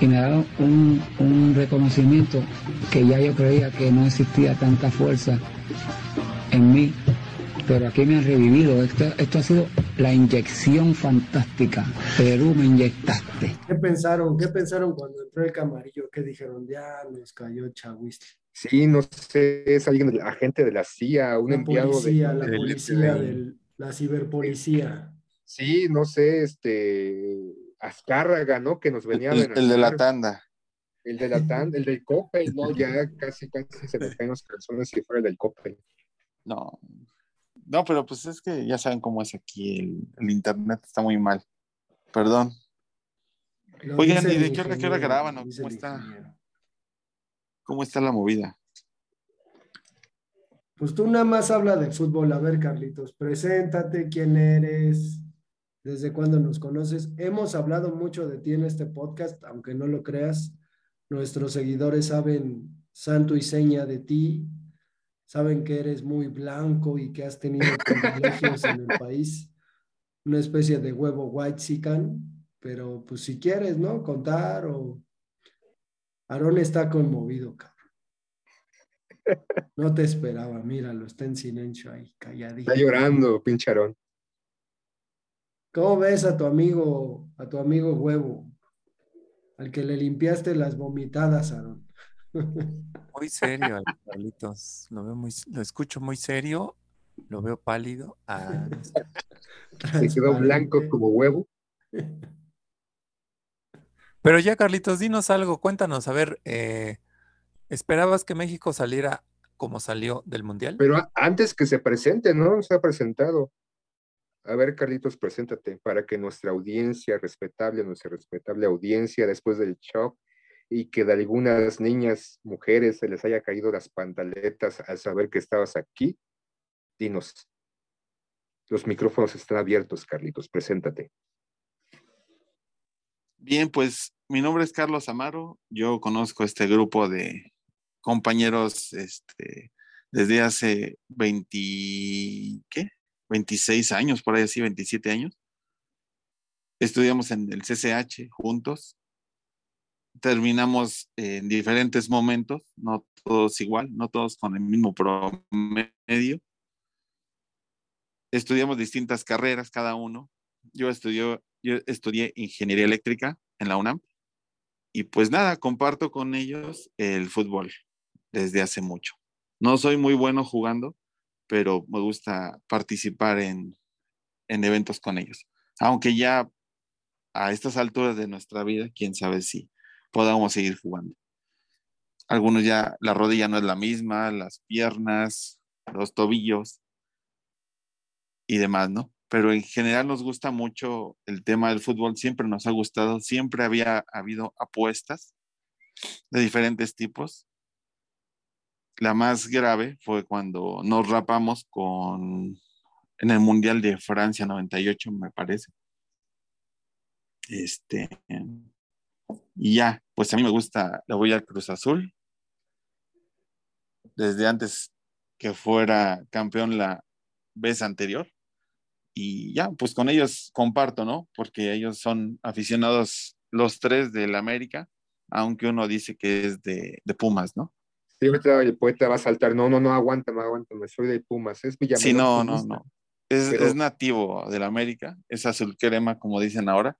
Y me ha dado un, un reconocimiento que ya yo creía que no existía tanta fuerza en mí, pero aquí me han revivido. Esto, esto ha sido la inyección fantástica. Perú me inyectaste. ¿Qué pensaron? ¿Qué pensaron cuando entró el camarillo? ¿Qué dijeron? Ya nos cayó Chahuiste. Sí, no sé, es alguien, del- agente de la CIA, un La enviado policía, de, la policía, FBI. del- la ciberpolicía. Sí, no sé, este, Azcárraga, ¿no? Que nos venía a El, el de la tanda. El de la tanda, el del Coppel, ¿no? Ya casi, casi se me caen los calzones si fuera el del Coppel. No. No, pero pues es que ya saben cómo es aquí. El, el internet está muy mal. Perdón. Lo Oigan, ¿y de qué hora, qué hora graban? ¿Cómo está, ingeniero. ¿Cómo está la movida? Pues tú nada más habla de fútbol. A ver, Carlitos, preséntate, quién eres, desde cuándo nos conoces. Hemos hablado mucho de ti en este podcast, aunque no lo creas. Nuestros seguidores saben santo y seña de ti, saben que eres muy blanco y que has tenido privilegios en el país, una especie de huevo white sican, pero pues si quieres, ¿no? Contar o... Aarón está conmovido, cabrón. No te esperaba, míralo, está en silencio ahí, calladito. Está llorando, pincharón. ¿Cómo ves a tu amigo, a tu amigo huevo? Al que le limpiaste las vomitadas, Aarón. Muy serio, Carlitos. Lo veo muy, lo escucho muy serio, lo veo pálido. Ah. Se quedó blanco como huevo. Pero ya, Carlitos, dinos algo, cuéntanos, a ver, eh, ¿esperabas que México saliera como salió del Mundial? Pero antes que se presente, ¿no? Se ha presentado. A ver, Carlitos, preséntate para que nuestra audiencia respetable, nuestra respetable audiencia después del shock y que de algunas niñas, mujeres, se les haya caído las pantaletas al saber que estabas aquí, dinos. Los micrófonos están abiertos, Carlitos, preséntate. Bien, pues mi nombre es Carlos Amaro. Yo conozco este grupo de compañeros este, desde hace 20, ¿qué? 26 años, por ahí así, 27 años. Estudiamos en el CCH juntos. Terminamos en diferentes momentos, no todos igual, no todos con el mismo promedio. Estudiamos distintas carreras cada uno. Yo estudié, yo estudié ingeniería eléctrica en la UNAM y pues nada, comparto con ellos el fútbol desde hace mucho. No soy muy bueno jugando, pero me gusta participar en, en eventos con ellos. Aunque ya a estas alturas de nuestra vida, quién sabe si podamos seguir jugando. Algunos ya la rodilla no es la misma, las piernas, los tobillos y demás, ¿no? Pero en general nos gusta mucho el tema del fútbol, siempre nos ha gustado, siempre había habido apuestas de diferentes tipos la más grave fue cuando nos rapamos con en el Mundial de Francia 98, me parece. Este, y ya, pues a mí me gusta, le voy al Cruz Azul. Desde antes que fuera campeón la vez anterior. Y ya, pues con ellos comparto, ¿no? Porque ellos son aficionados los tres del América, aunque uno dice que es de, de Pumas, ¿no? El poeta va a saltar, no, no, no, aguántame, aguántame, soy de Pumas, es Sí, no, no, no. Es, es nativo del América, es azul crema, como dicen ahora,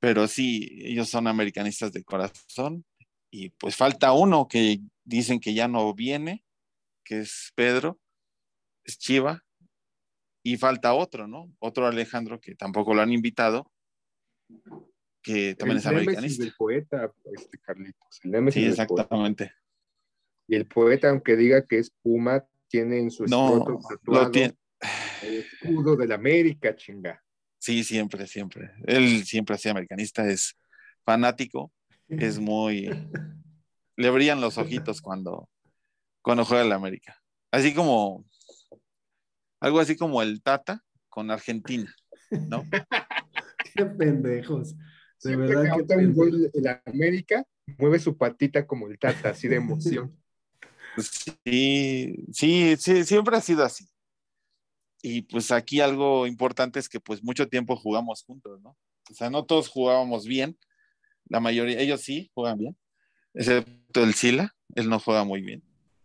pero sí, ellos son americanistas de corazón y pues falta uno que dicen que ya no viene, que es Pedro, es Chiva, y falta otro, ¿no? Otro Alejandro que tampoco lo han invitado, que también es americanista. El poeta, este Carlitos. sí, exactamente. Y el poeta, aunque diga que es Puma, tiene en su no, tiene. el escudo de la América, chinga. Sí, siempre, siempre. Él siempre ha sido americanista, es fanático, es muy... Le brillan los ojitos cuando, cuando juega la América. Así como... Algo así como el Tata con Argentina, ¿no? Qué pendejos. De verdad que un gol la América mueve su patita como el Tata, así de emoción. Sí, sí, sí, siempre ha sido así. Y pues aquí algo importante es que pues mucho tiempo jugamos juntos, ¿no? O sea, no todos jugábamos bien, la mayoría, ellos sí juegan bien, excepto el Sila, él no juega muy bien,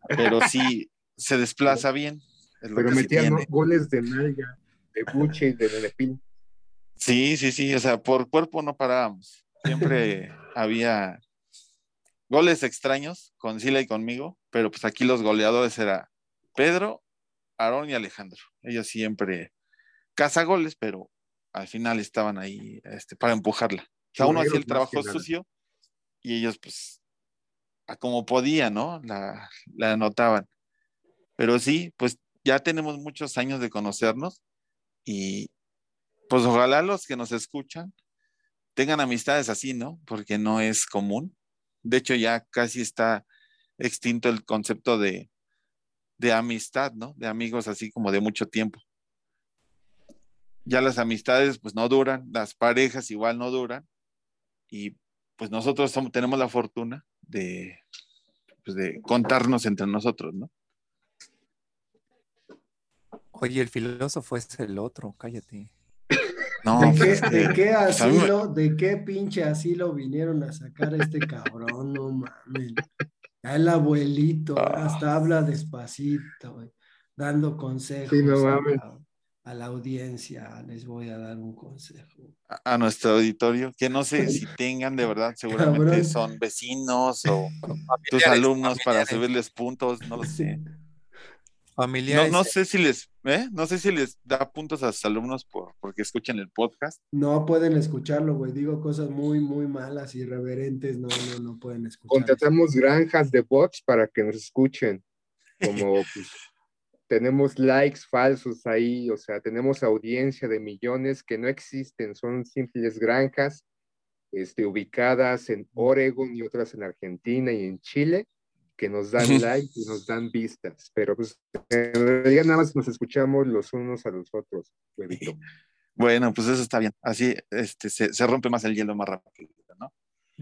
pero sí se desplaza bien. Pero metían goles de nalga, de buche y de Nenepil. Sí, sí, sí, o sea, por cuerpo no parábamos. Siempre había goles extraños con Sila y conmigo, pero pues aquí los goleadores era Pedro, Aarón y Alejandro. Ellos siempre goles, pero al final estaban ahí este, para empujarla. O sea, uno hacía el trabajo sucio y ellos pues a como podía, ¿no? La, la anotaban. Pero sí, pues ya tenemos muchos años de conocernos y pues ojalá los que nos escuchan tengan amistades así, ¿no? Porque no es común. De hecho, ya casi está extinto el concepto de, amistad, ¿no? De amigos así como de mucho tiempo. Ya las amistades pues no duran, las parejas igual no duran y pues nosotros tenemos la fortuna de, pues, de contarnos entre nosotros, ¿no? Oye, el filósofo es el otro, cállate. ¿De qué, pues, de qué asilo, de qué pinche asilo vinieron a sacar a este cabrón? No mames. El abuelito, hasta habla despacito, dando consejos a, la, audiencia. Les voy a dar un consejo. A, nuestro auditorio, que no sé si tengan de verdad, seguramente son vecinos o tus alumnos para subirles puntos, no lo sé. Familiares. No, sé si les, ¿eh? no sé si les da puntos a sus alumnos por, porque escuchan el podcast. No pueden escucharlo, güey. Digo cosas muy, muy malas, irreverentes, no, no, no pueden escuchar. Contratamos granjas de bots para que nos escuchen. Como, pues, tenemos likes falsos ahí, o sea, tenemos audiencia de millones que no existen, son simples granjas este, ubicadas en Oregon y otras en Argentina y en Chile, que nos dan likes y nos dan vistas, pero pues en realidad nada más nos escuchamos los unos a los otros, huevito. Bueno, pues eso está bien. Así este, se, se rompe más el hielo más rápido, ¿no?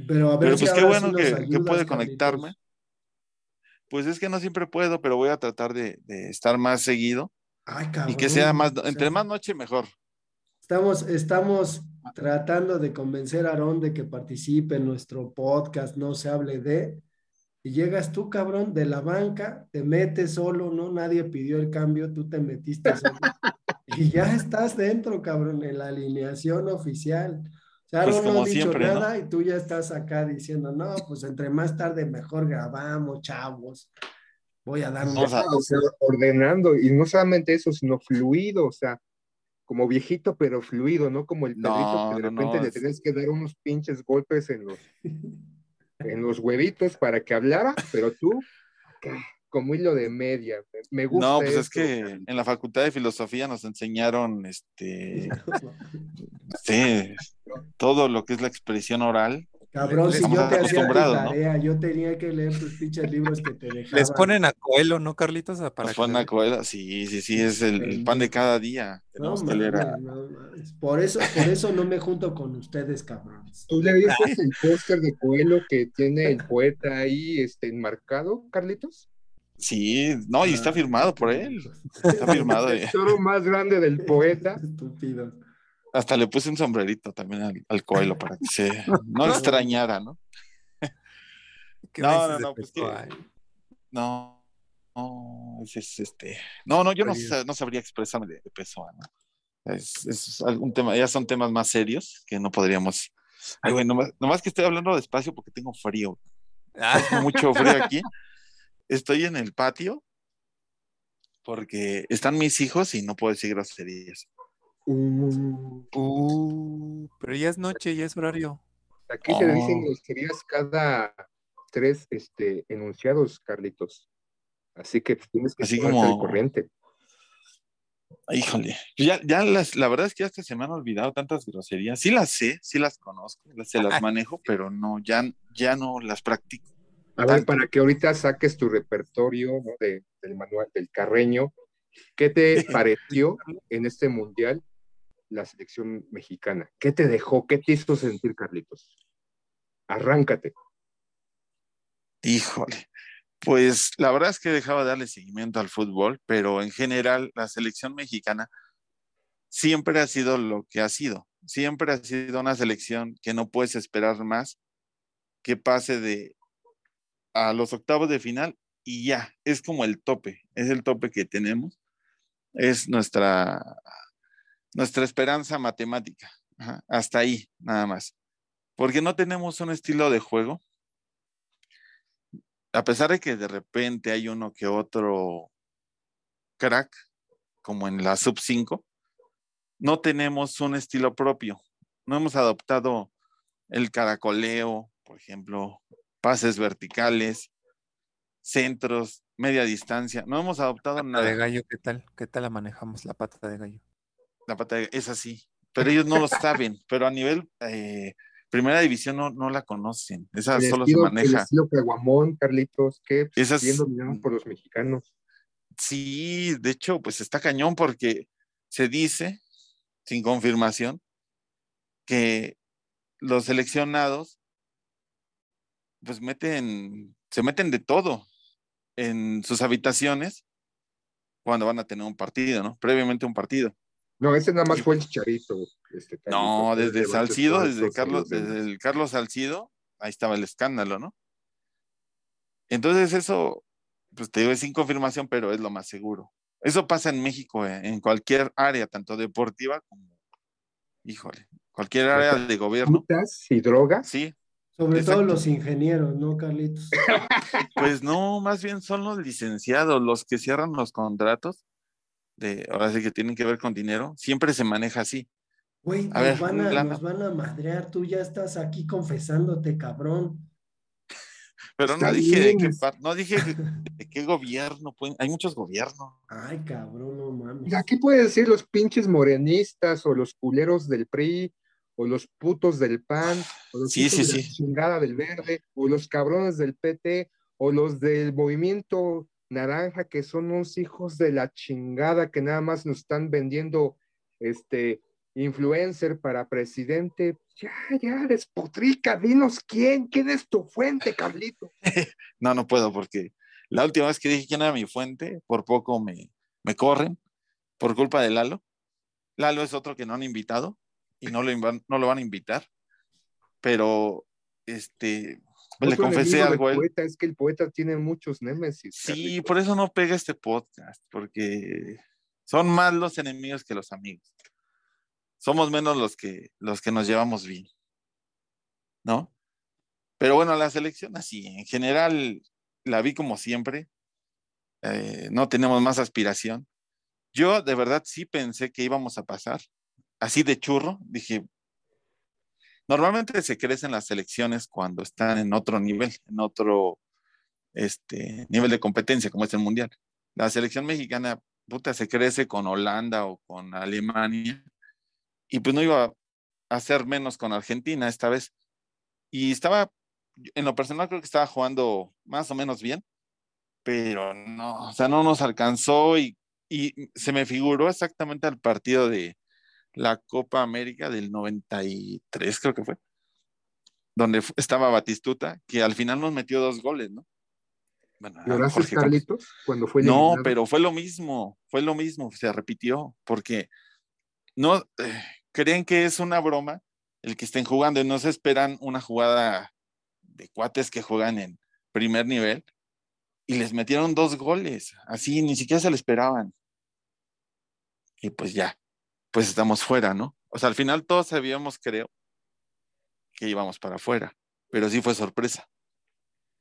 Pero a ver Pero si pues qué sí bueno que, puede Carlitos. conectarme. Pues es que no siempre puedo, pero voy a tratar de, de estar más seguido Ay, y cabrón. que sea más, o sea, entre más noche mejor. Estamos, estamos tratando de convencer a Aarón de que participe en nuestro podcast, no se hable de, y llegas tú, cabrón, de la banca, te metes solo, ¿no? Nadie pidió el cambio, tú te metiste solo. y ya estás dentro, cabrón, en la alineación oficial. O sea, Pues no como ha dicho siempre, ¿no? nada y tú ya estás acá diciendo, no, pues entre más tarde mejor grabamos, chavos. Voy a dar un... Vamos a- O sea, ordenando, y no solamente eso, sino fluido, o sea, como viejito, pero fluido, no como el No, perrito que de no, repente no, le es- tenés que dar unos pinches golpes en los, en los huevitos para que hablara, pero tú, como hilo de media, me- gusta. No, pues es que en la Facultad de Filosofía nos enseñaron este todo lo que es la expresión oral. Cabrón, si yo te hacía tu tarea, yo tenía que leer tus pinches libros que te dejaban. Les ponen a Coelho, ¿no, Carlitos? Ah, Para Nos que ponen a Coelho, sí, sí, sí, es el, el pan de cada día. No, Tenemos que leer a- mames, no mames. Por eso, por eso no me junto con ustedes, cabrones. ¿Tú le viste el póster de Coelho que tiene el poeta ahí este, enmarcado, Carlitos? Sí, no, y está firmado por él. Está firmado. El eh. tesoro más grande del poeta. Estúpido. Hasta le puse un sombrerito también al, al Coelho para que se no extrañara, ¿no? ¿Qué No, no, no, pues que no, no, es, es, este, no, no, yo no, no sabría expresarme de, de ¿no? Es, es algún tema, ya son temas más serios que no podríamos. Ay, güey, nomás, nomás que estoy hablando despacio porque tengo frío. Ah, Tengo mucho frío aquí. Estoy en el patio porque están mis hijos y no puedo decir groserías. Uh, pero ya es noche, ya es horario. Aquí se dicen Oh. groserías cada tres este, enunciados, Carlitos. Así que pues, tienes que Así como- corriente. Híjole, ya, ya las, la verdad es que ya hasta se me han olvidado tantas groserías. Sí las sé, sí las conozco, las- se las manejo, pero no, ya, ya no las practico. A ver, Tanto. para que ahorita saques tu repertorio ¿no? de- del manual del carreño, ¿qué te pareció en este mundial la selección mexicana? ¿Qué te dejó? ¿Qué te hizo sentir, Carlitos? Arráncate. Híjole, pues la verdad es que dejaba de darle seguimiento al fútbol, pero en general la selección mexicana siempre ha sido lo que ha sido. Siempre ha sido una selección que no puedes esperar más que pase de a los octavos de final y ya, es como el tope, es el tope que tenemos, es nuestra, nuestra esperanza matemática, Ajá, hasta ahí, nada más. Porque no tenemos un estilo de juego a pesar de que de repente hay uno que otro crack, como en la sub 5, no tenemos un estilo propio. No hemos adoptado el caracoleo, por ejemplo, pases verticales, centros, media distancia. No hemos adoptado La de nada. gallo, ¿qué tal? ¿Qué tal la manejamos, la pata de gallo? La pata es así, pero ellos no lo saben. Pero a nivel eh, primera división no, no la conocen. Esa El solo se estilo, el maneja. estilo Caguamón, Carlitos, que Esas- bien dominados por los mexicanos. Sí, de hecho, pues está cañón porque se dice, sin confirmación, que los seleccionados, pues meten, se meten de todo en sus habitaciones cuando van a tener un partido, ¿no? Previamente un partido. No, ese nada más fue el chicharito. Este, No, desde de Salcido, desde Carlos, desde el Carlos Salcido, ahí estaba el escándalo, ¿no? Entonces eso, pues te digo, es sin confirmación, pero es lo más seguro. Eso pasa en México, eh, en cualquier área, tanto deportiva como, híjole, cualquier área de gobierno. Y drogas. Sí, Sobre todo Exacto. los ingenieros, ¿no, Carlitos? pues no, más bien son los licenciados los que cierran los contratos de, ahora sí que tienen que ver con dinero, siempre se maneja así. Güey, A nos, ver, van a, nos van a madrear, tú ya estás aquí confesándote, cabrón. Pero no dije, de qué no dije de, de qué gobierno. pueden- hay muchos gobiernos. Ay, cabrón, no mames. Mira, ¿qué puede decir los pinches morenistas o los culeros del PRI o los putos del PAN o los Sí, hijos sí, de la sí. chingada del verde o los cabrones del PT o los del movimiento naranja que son unos hijos de la chingada que nada más nos están vendiendo este influencer para presidente? Ya, ya, despotrica, dinos quién, quién es tu fuente, Carlito. No, no puedo porque la última vez que dije quién era mi fuente, por poco me, me corren por culpa de Lalo. Lalo es otro que no han invitado y no lo, no lo van a invitar. Pero, este, le Otro confesé algo a él. poeta es que el poeta tiene muchos némesis. Sí, por eso no pega este podcast, porque son más los enemigos que los amigos. Somos menos los que, los que nos llevamos bien, ¿no? Pero bueno, la selección así, en general la vi como siempre. Eh, no tenemos más aspiración. Yo de verdad sí pensé que íbamos a pasar, así de churro, dije, normalmente se crecen las selecciones cuando están en otro nivel, en otro este, nivel de competencia, como es el Mundial. La selección mexicana, puta, se crece con Holanda o con Alemania, y pues no iba a hacer menos con Argentina esta vez. Y estaba, en lo personal creo que estaba jugando más o menos bien, pero no, o sea, no nos alcanzó y, y se me figuró exactamente al partido de la Copa América del 93, creo que fue, donde estaba Batistuta, que al final nos metió dos goles, ¿no? Bueno, a ¿Lloraste, Jorge Campos. Carlitos, cuando fue No, pero fue lo mismo, fue lo mismo, se repitió, porque no eh, creen que es una broma el que estén jugando y no se esperan una jugada de cuates que juegan en primer nivel y les metieron dos goles, así ni siquiera se lo esperaban. Y pues ya, pues estamos fuera, ¿no? O sea, al final todos sabíamos, creo, que íbamos para afuera, pero sí fue sorpresa.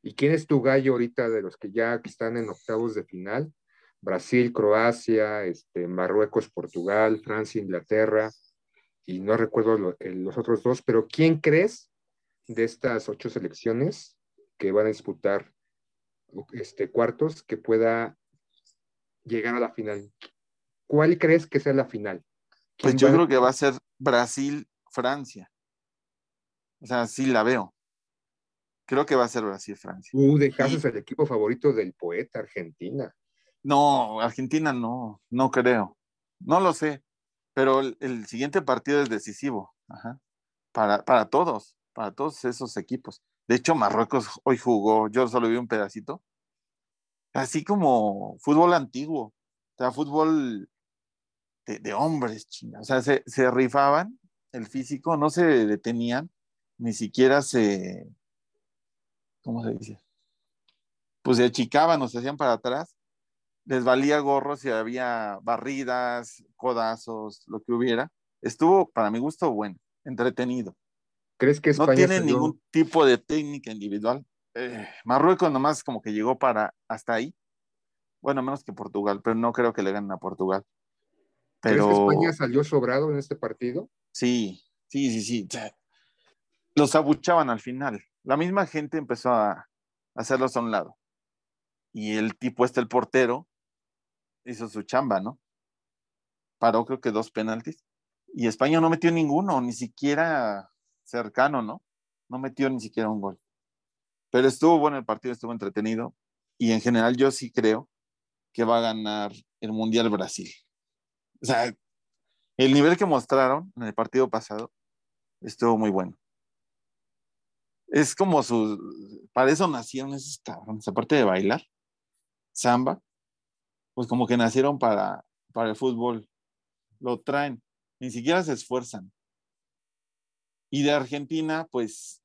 ¿Y quién es tu gallo ahorita de los que ya están en octavos de final? Brasil, Croacia, este, Marruecos, Portugal, Francia, Inglaterra, y no recuerdo lo- los otros dos, pero ¿quién crees de estas ocho selecciones que van a disputar este, cuartos que pueda llegar a la final? ¿Cuál crees que sea la final? Pues ¿Quién yo creo que va a ser Brasil-Francia. O sea, sí la veo. Creo que va a ser Brasil-Francia. Tú dejaste el equipo favorito del poeta, Argentina. No, Argentina no, no creo. No lo sé, pero el, el siguiente partido es decisivo. Ajá. Para, para todos, para todos esos equipos. De hecho, Marruecos hoy jugó, yo solo vi un pedacito, así como fútbol antiguo, o sea, fútbol de, de hombres, chinga. O sea, se, se rifaban el físico, no se detenían, ni siquiera se, ¿cómo se dice? Pues se achicaban o se hacían para atrás, les valía gorro si había barridas, codazos, lo que hubiera. Estuvo, para mi gusto, bueno, entretenido. ¿Crees que No tiene salió- ningún tipo de técnica individual. Eh, Marruecos nomás como que llegó para hasta ahí. Bueno, menos que Portugal, pero no creo que le ganen a Portugal. Pero ¿Crees que España salió sobrado en este partido? sí, sí, sí, sí. Los abuchaban al final. La misma gente empezó a, hacerlos a un lado. Y el tipo este, el portero, hizo su chamba, ¿no? Paró creo que dos penaltis. Y España no metió ninguno, ni siquiera cercano, ¿no? No metió ni siquiera un gol. Pero estuvo bueno el partido, estuvo entretenido. Y en general yo sí creo que va a ganar el Mundial Brasil. O sea, el nivel que mostraron en el partido pasado estuvo muy bueno. Es como su, para eso nacieron esos cabrones, aparte de bailar, samba, pues como que nacieron para, para el fútbol. Lo traen, ni siquiera se esfuerzan. Y de Argentina, pues,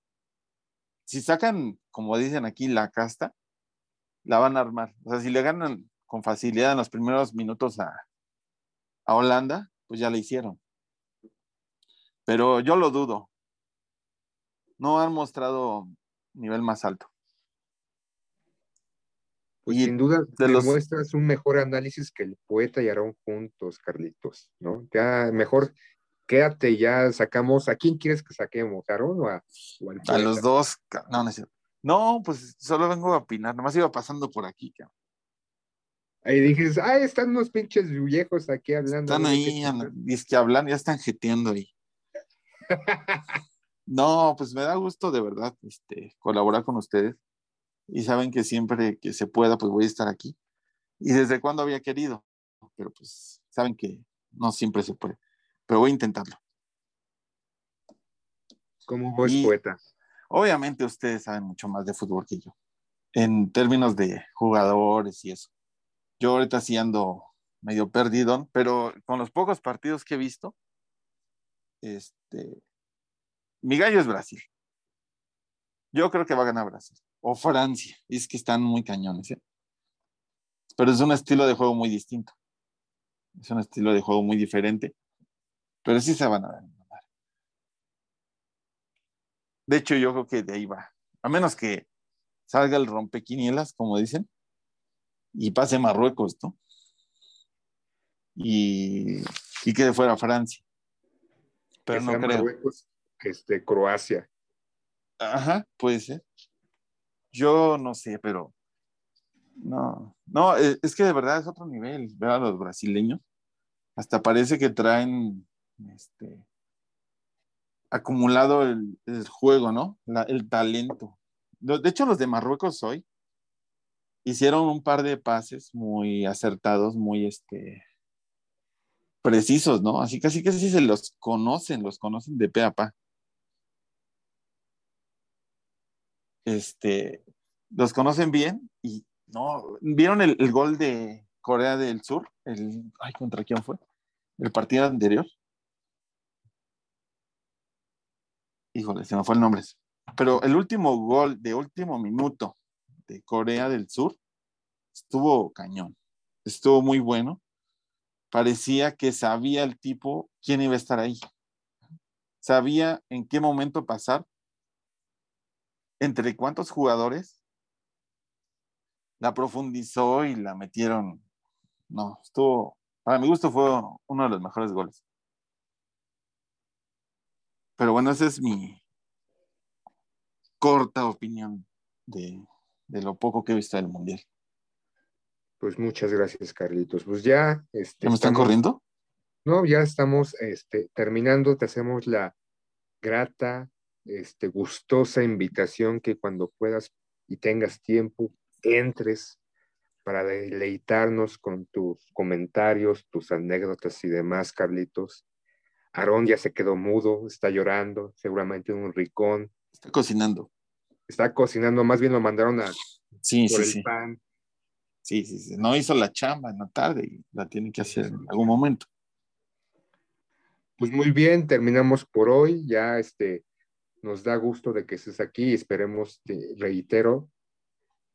si sacan, como dicen aquí, la casta, la van a armar. O sea, si le ganan con facilidad en los primeros minutos a, a Holanda, pues ya le hicieron. Pero yo lo dudo. No han mostrado nivel más alto. Pues Y sin duda de los- demuestras un mejor análisis que el poeta y Aarón juntos, Carlitos, ¿no? Ya mejor quédate, ya sacamos, ¿a quién quieres que saquemos? ¿A Aarón o, a, o al A poeta? los dos, no, no. No, pues solo vengo a opinar, nomás iba pasando por aquí, cabrón. Ahí dices, ah, están unos pinches viejos aquí hablando. Están ahí, ¿Qué an- y es que hablan, ya están jeteando ahí. No, pues me da gusto de verdad este, colaborar con ustedes. Y saben que siempre que se pueda, pues voy a estar aquí. Y desde cuando había querido, pero pues saben que no siempre se puede. Pero voy a intentarlo. Como vos, Y- poeta. Obviamente ustedes saben mucho más de fútbol que yo, en términos de jugadores y eso. Yo ahorita sí ando medio perdido, pero con los pocos partidos que he visto, este, mi gallo es Brasil. Yo creo que va a ganar Brasil. O Francia. Es que están muy cañones, ¿eh? Pero es un estilo de juego muy distinto. Es un estilo de juego muy diferente. Pero sí se van a ganar. De hecho, yo creo que de ahí va. A menos que salga el rompequinielas, como dicen, y pase Marruecos, ¿no? Y, y quede fuera Francia. Pero Que no sea creo. Marruecos, este, Croacia. Ajá, puede ser. Yo no sé, pero no, no, eh, es que de verdad es otro nivel, ver a los brasileños. Hasta parece que traen este acumulado el, el juego, ¿no? La- el talento. De hecho, los de Marruecos hoy hicieron un par de pases muy acertados, muy este precisos, ¿no? Así casi casi se los conocen, los conocen de pe a pa. este, los conocen bien y no, ¿vieron el, el gol de Corea del Sur? El, ay, ¿contra quién fue? El partido anterior. Híjole, se me fue el nombre. Pero el último gol de último minuto Corea del Sur estuvo cañón. Estuvo muy bueno. Parecía que sabía el tipo quién iba a estar ahí. Sabía en qué momento pasar entre cuántos jugadores la profundizó y la metieron. No, estuvo, para mi gusto fue uno de los mejores goles. Pero bueno, esa es mi corta opinión de, de lo poco que he visto del Mundial. Pues muchas gracias, Carlitos. Pues ya. Este, ¿Ya me están estamos- corriendo? No, ya estamos este, terminando. Te hacemos la grata, este, gustosa invitación que cuando puedas y tengas tiempo, entres para deleitarnos con tus comentarios, tus anécdotas y demás, Carlitos. Aarón ya se quedó mudo, está llorando, seguramente en un ricón. Está cocinando. Está cocinando, más bien lo mandaron a Sí, por sí, el sí. pan. Sí, sí, sí. No hizo la chamba en la tarde y la tiene que hacer en algún momento. Pues muy bien, terminamos por hoy. Ya este, nos da gusto de que estés aquí. Esperemos, te reitero,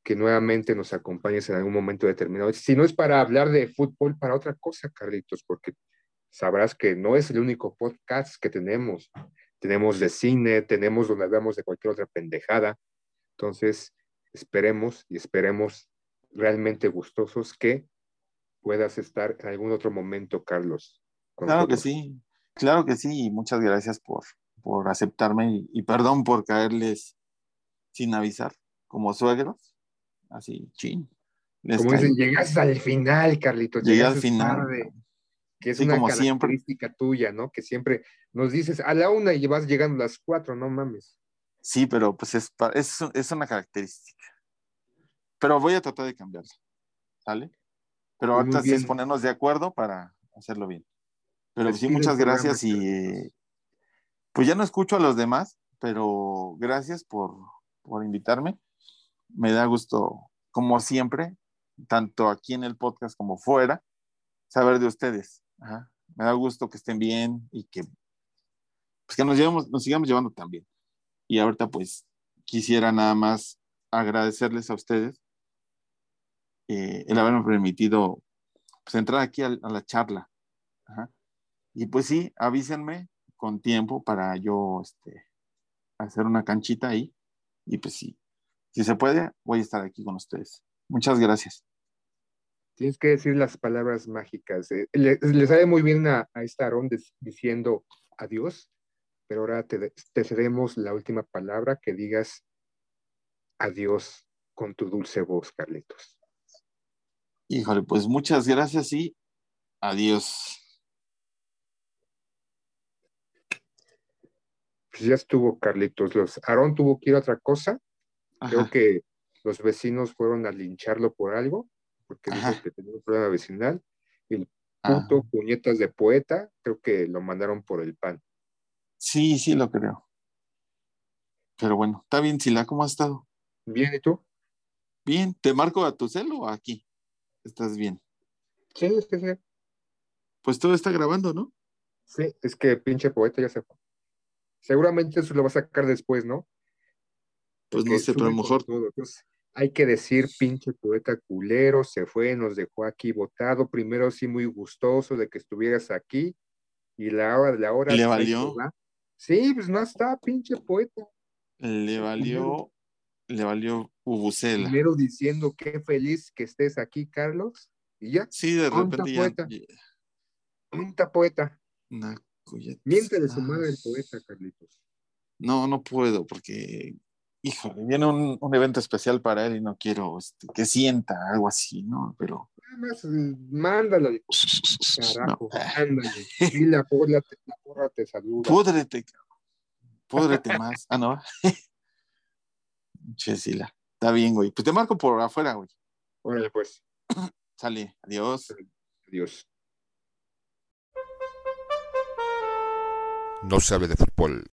que nuevamente nos acompañes en algún momento determinado. Si no es para hablar de fútbol, para otra cosa, Carlitos, porque sabrás que no es el único podcast que tenemos. Tenemos de cine, tenemos donde hablamos de cualquier otra pendejada. Entonces, esperemos y esperemos realmente gustosos que puedas estar en algún otro momento, Carlos. Claro que sí, claro que sí, y muchas gracias por, por aceptarme y, y perdón por caerles sin avisar, como suegros, así, chin. les Como dicen, llegas al final, Carlitos. Llegué al llegaste final. tarde, que es Sí, una como siempre. característica tuya, ¿no? Que siempre nos dices a la una y vas llegando a las cuatro, no mames. Sí, pero pues es, es, es una característica. Pero voy a tratar de cambiarla, ¿sale? Pero Muy ahorita sí es ponernos de acuerdo para hacerlo bien. Pero sí, Despide el muchas gracias y pues ya no escucho a los demás, pero gracias por, por invitarme. Me da gusto, como siempre, tanto aquí en el podcast como fuera, saber de ustedes. Me da gusto que estén bien y que, pues que nos, llevemos, nos sigamos llevando también. Y ahorita pues quisiera nada más agradecerles a ustedes eh, el haberme permitido pues, entrar aquí a, la charla. Y pues sí, avísenme con tiempo para yo este, hacer una canchita ahí. Y pues sí, si se puede, voy a estar aquí con ustedes. Muchas gracias. Tienes que decir las palabras mágicas. eh. Le, le sabe muy bien a, a esta Aarón diciendo adiós, pero ahora te, te cedemos la última palabra que digas adiós con tu dulce voz, Carlitos. Híjole, pues muchas gracias y adiós. Pues ya estuvo, Carlitos. Los, Aarón tuvo que ir a otra cosa. Creo Ajá. que los vecinos fueron a lincharlo por algo, porque dijo Ajá. que tenía un problema vecinal. Y el Ah, puto puñetas de poeta, creo que lo mandaron por el pan. sí, sí lo creo. Pero bueno, está bien, Sila, ¿cómo has estado? Bien, ¿y tú? Bien, ¿te marco a tu celo o aquí? ¿Estás bien? Sí, sí, sí. Pues todo está grabando, ¿no? Sí, es que pinche poeta ya se fue. Seguramente eso lo va a sacar después, ¿no? Pues no sé, pero a lo mejor con todo. Entonces, hay que decir, pinche poeta culero, se fue, nos dejó aquí votado. Primero sí muy gustoso de que estuvieras aquí. Y la hora de la hora. ¿Le pues, valió? va. Sí, pues no está, pinche poeta. le valió, le valió Ubucela. Primero diciendo qué feliz que estés aquí, Carlos. Y ya, Sí, de repente ya. poeta. Una cuyeta. Miéntale su madre el poeta, Carlitos. No, no puedo porque, híjole, viene un, un evento especial para él y no quiero este, que sienta algo así, ¿no? Pero Nada más, eh, mándalo. Carajo, No. ándale. Y la porra, te- la porra te saluda. púdrete, cabrón. púdrete más. Ah, no. Chesila. Está bien, güey. Pues te marco por afuera, güey. Órale, pues. Sale. Adiós. Adiós. No se hable de fútbol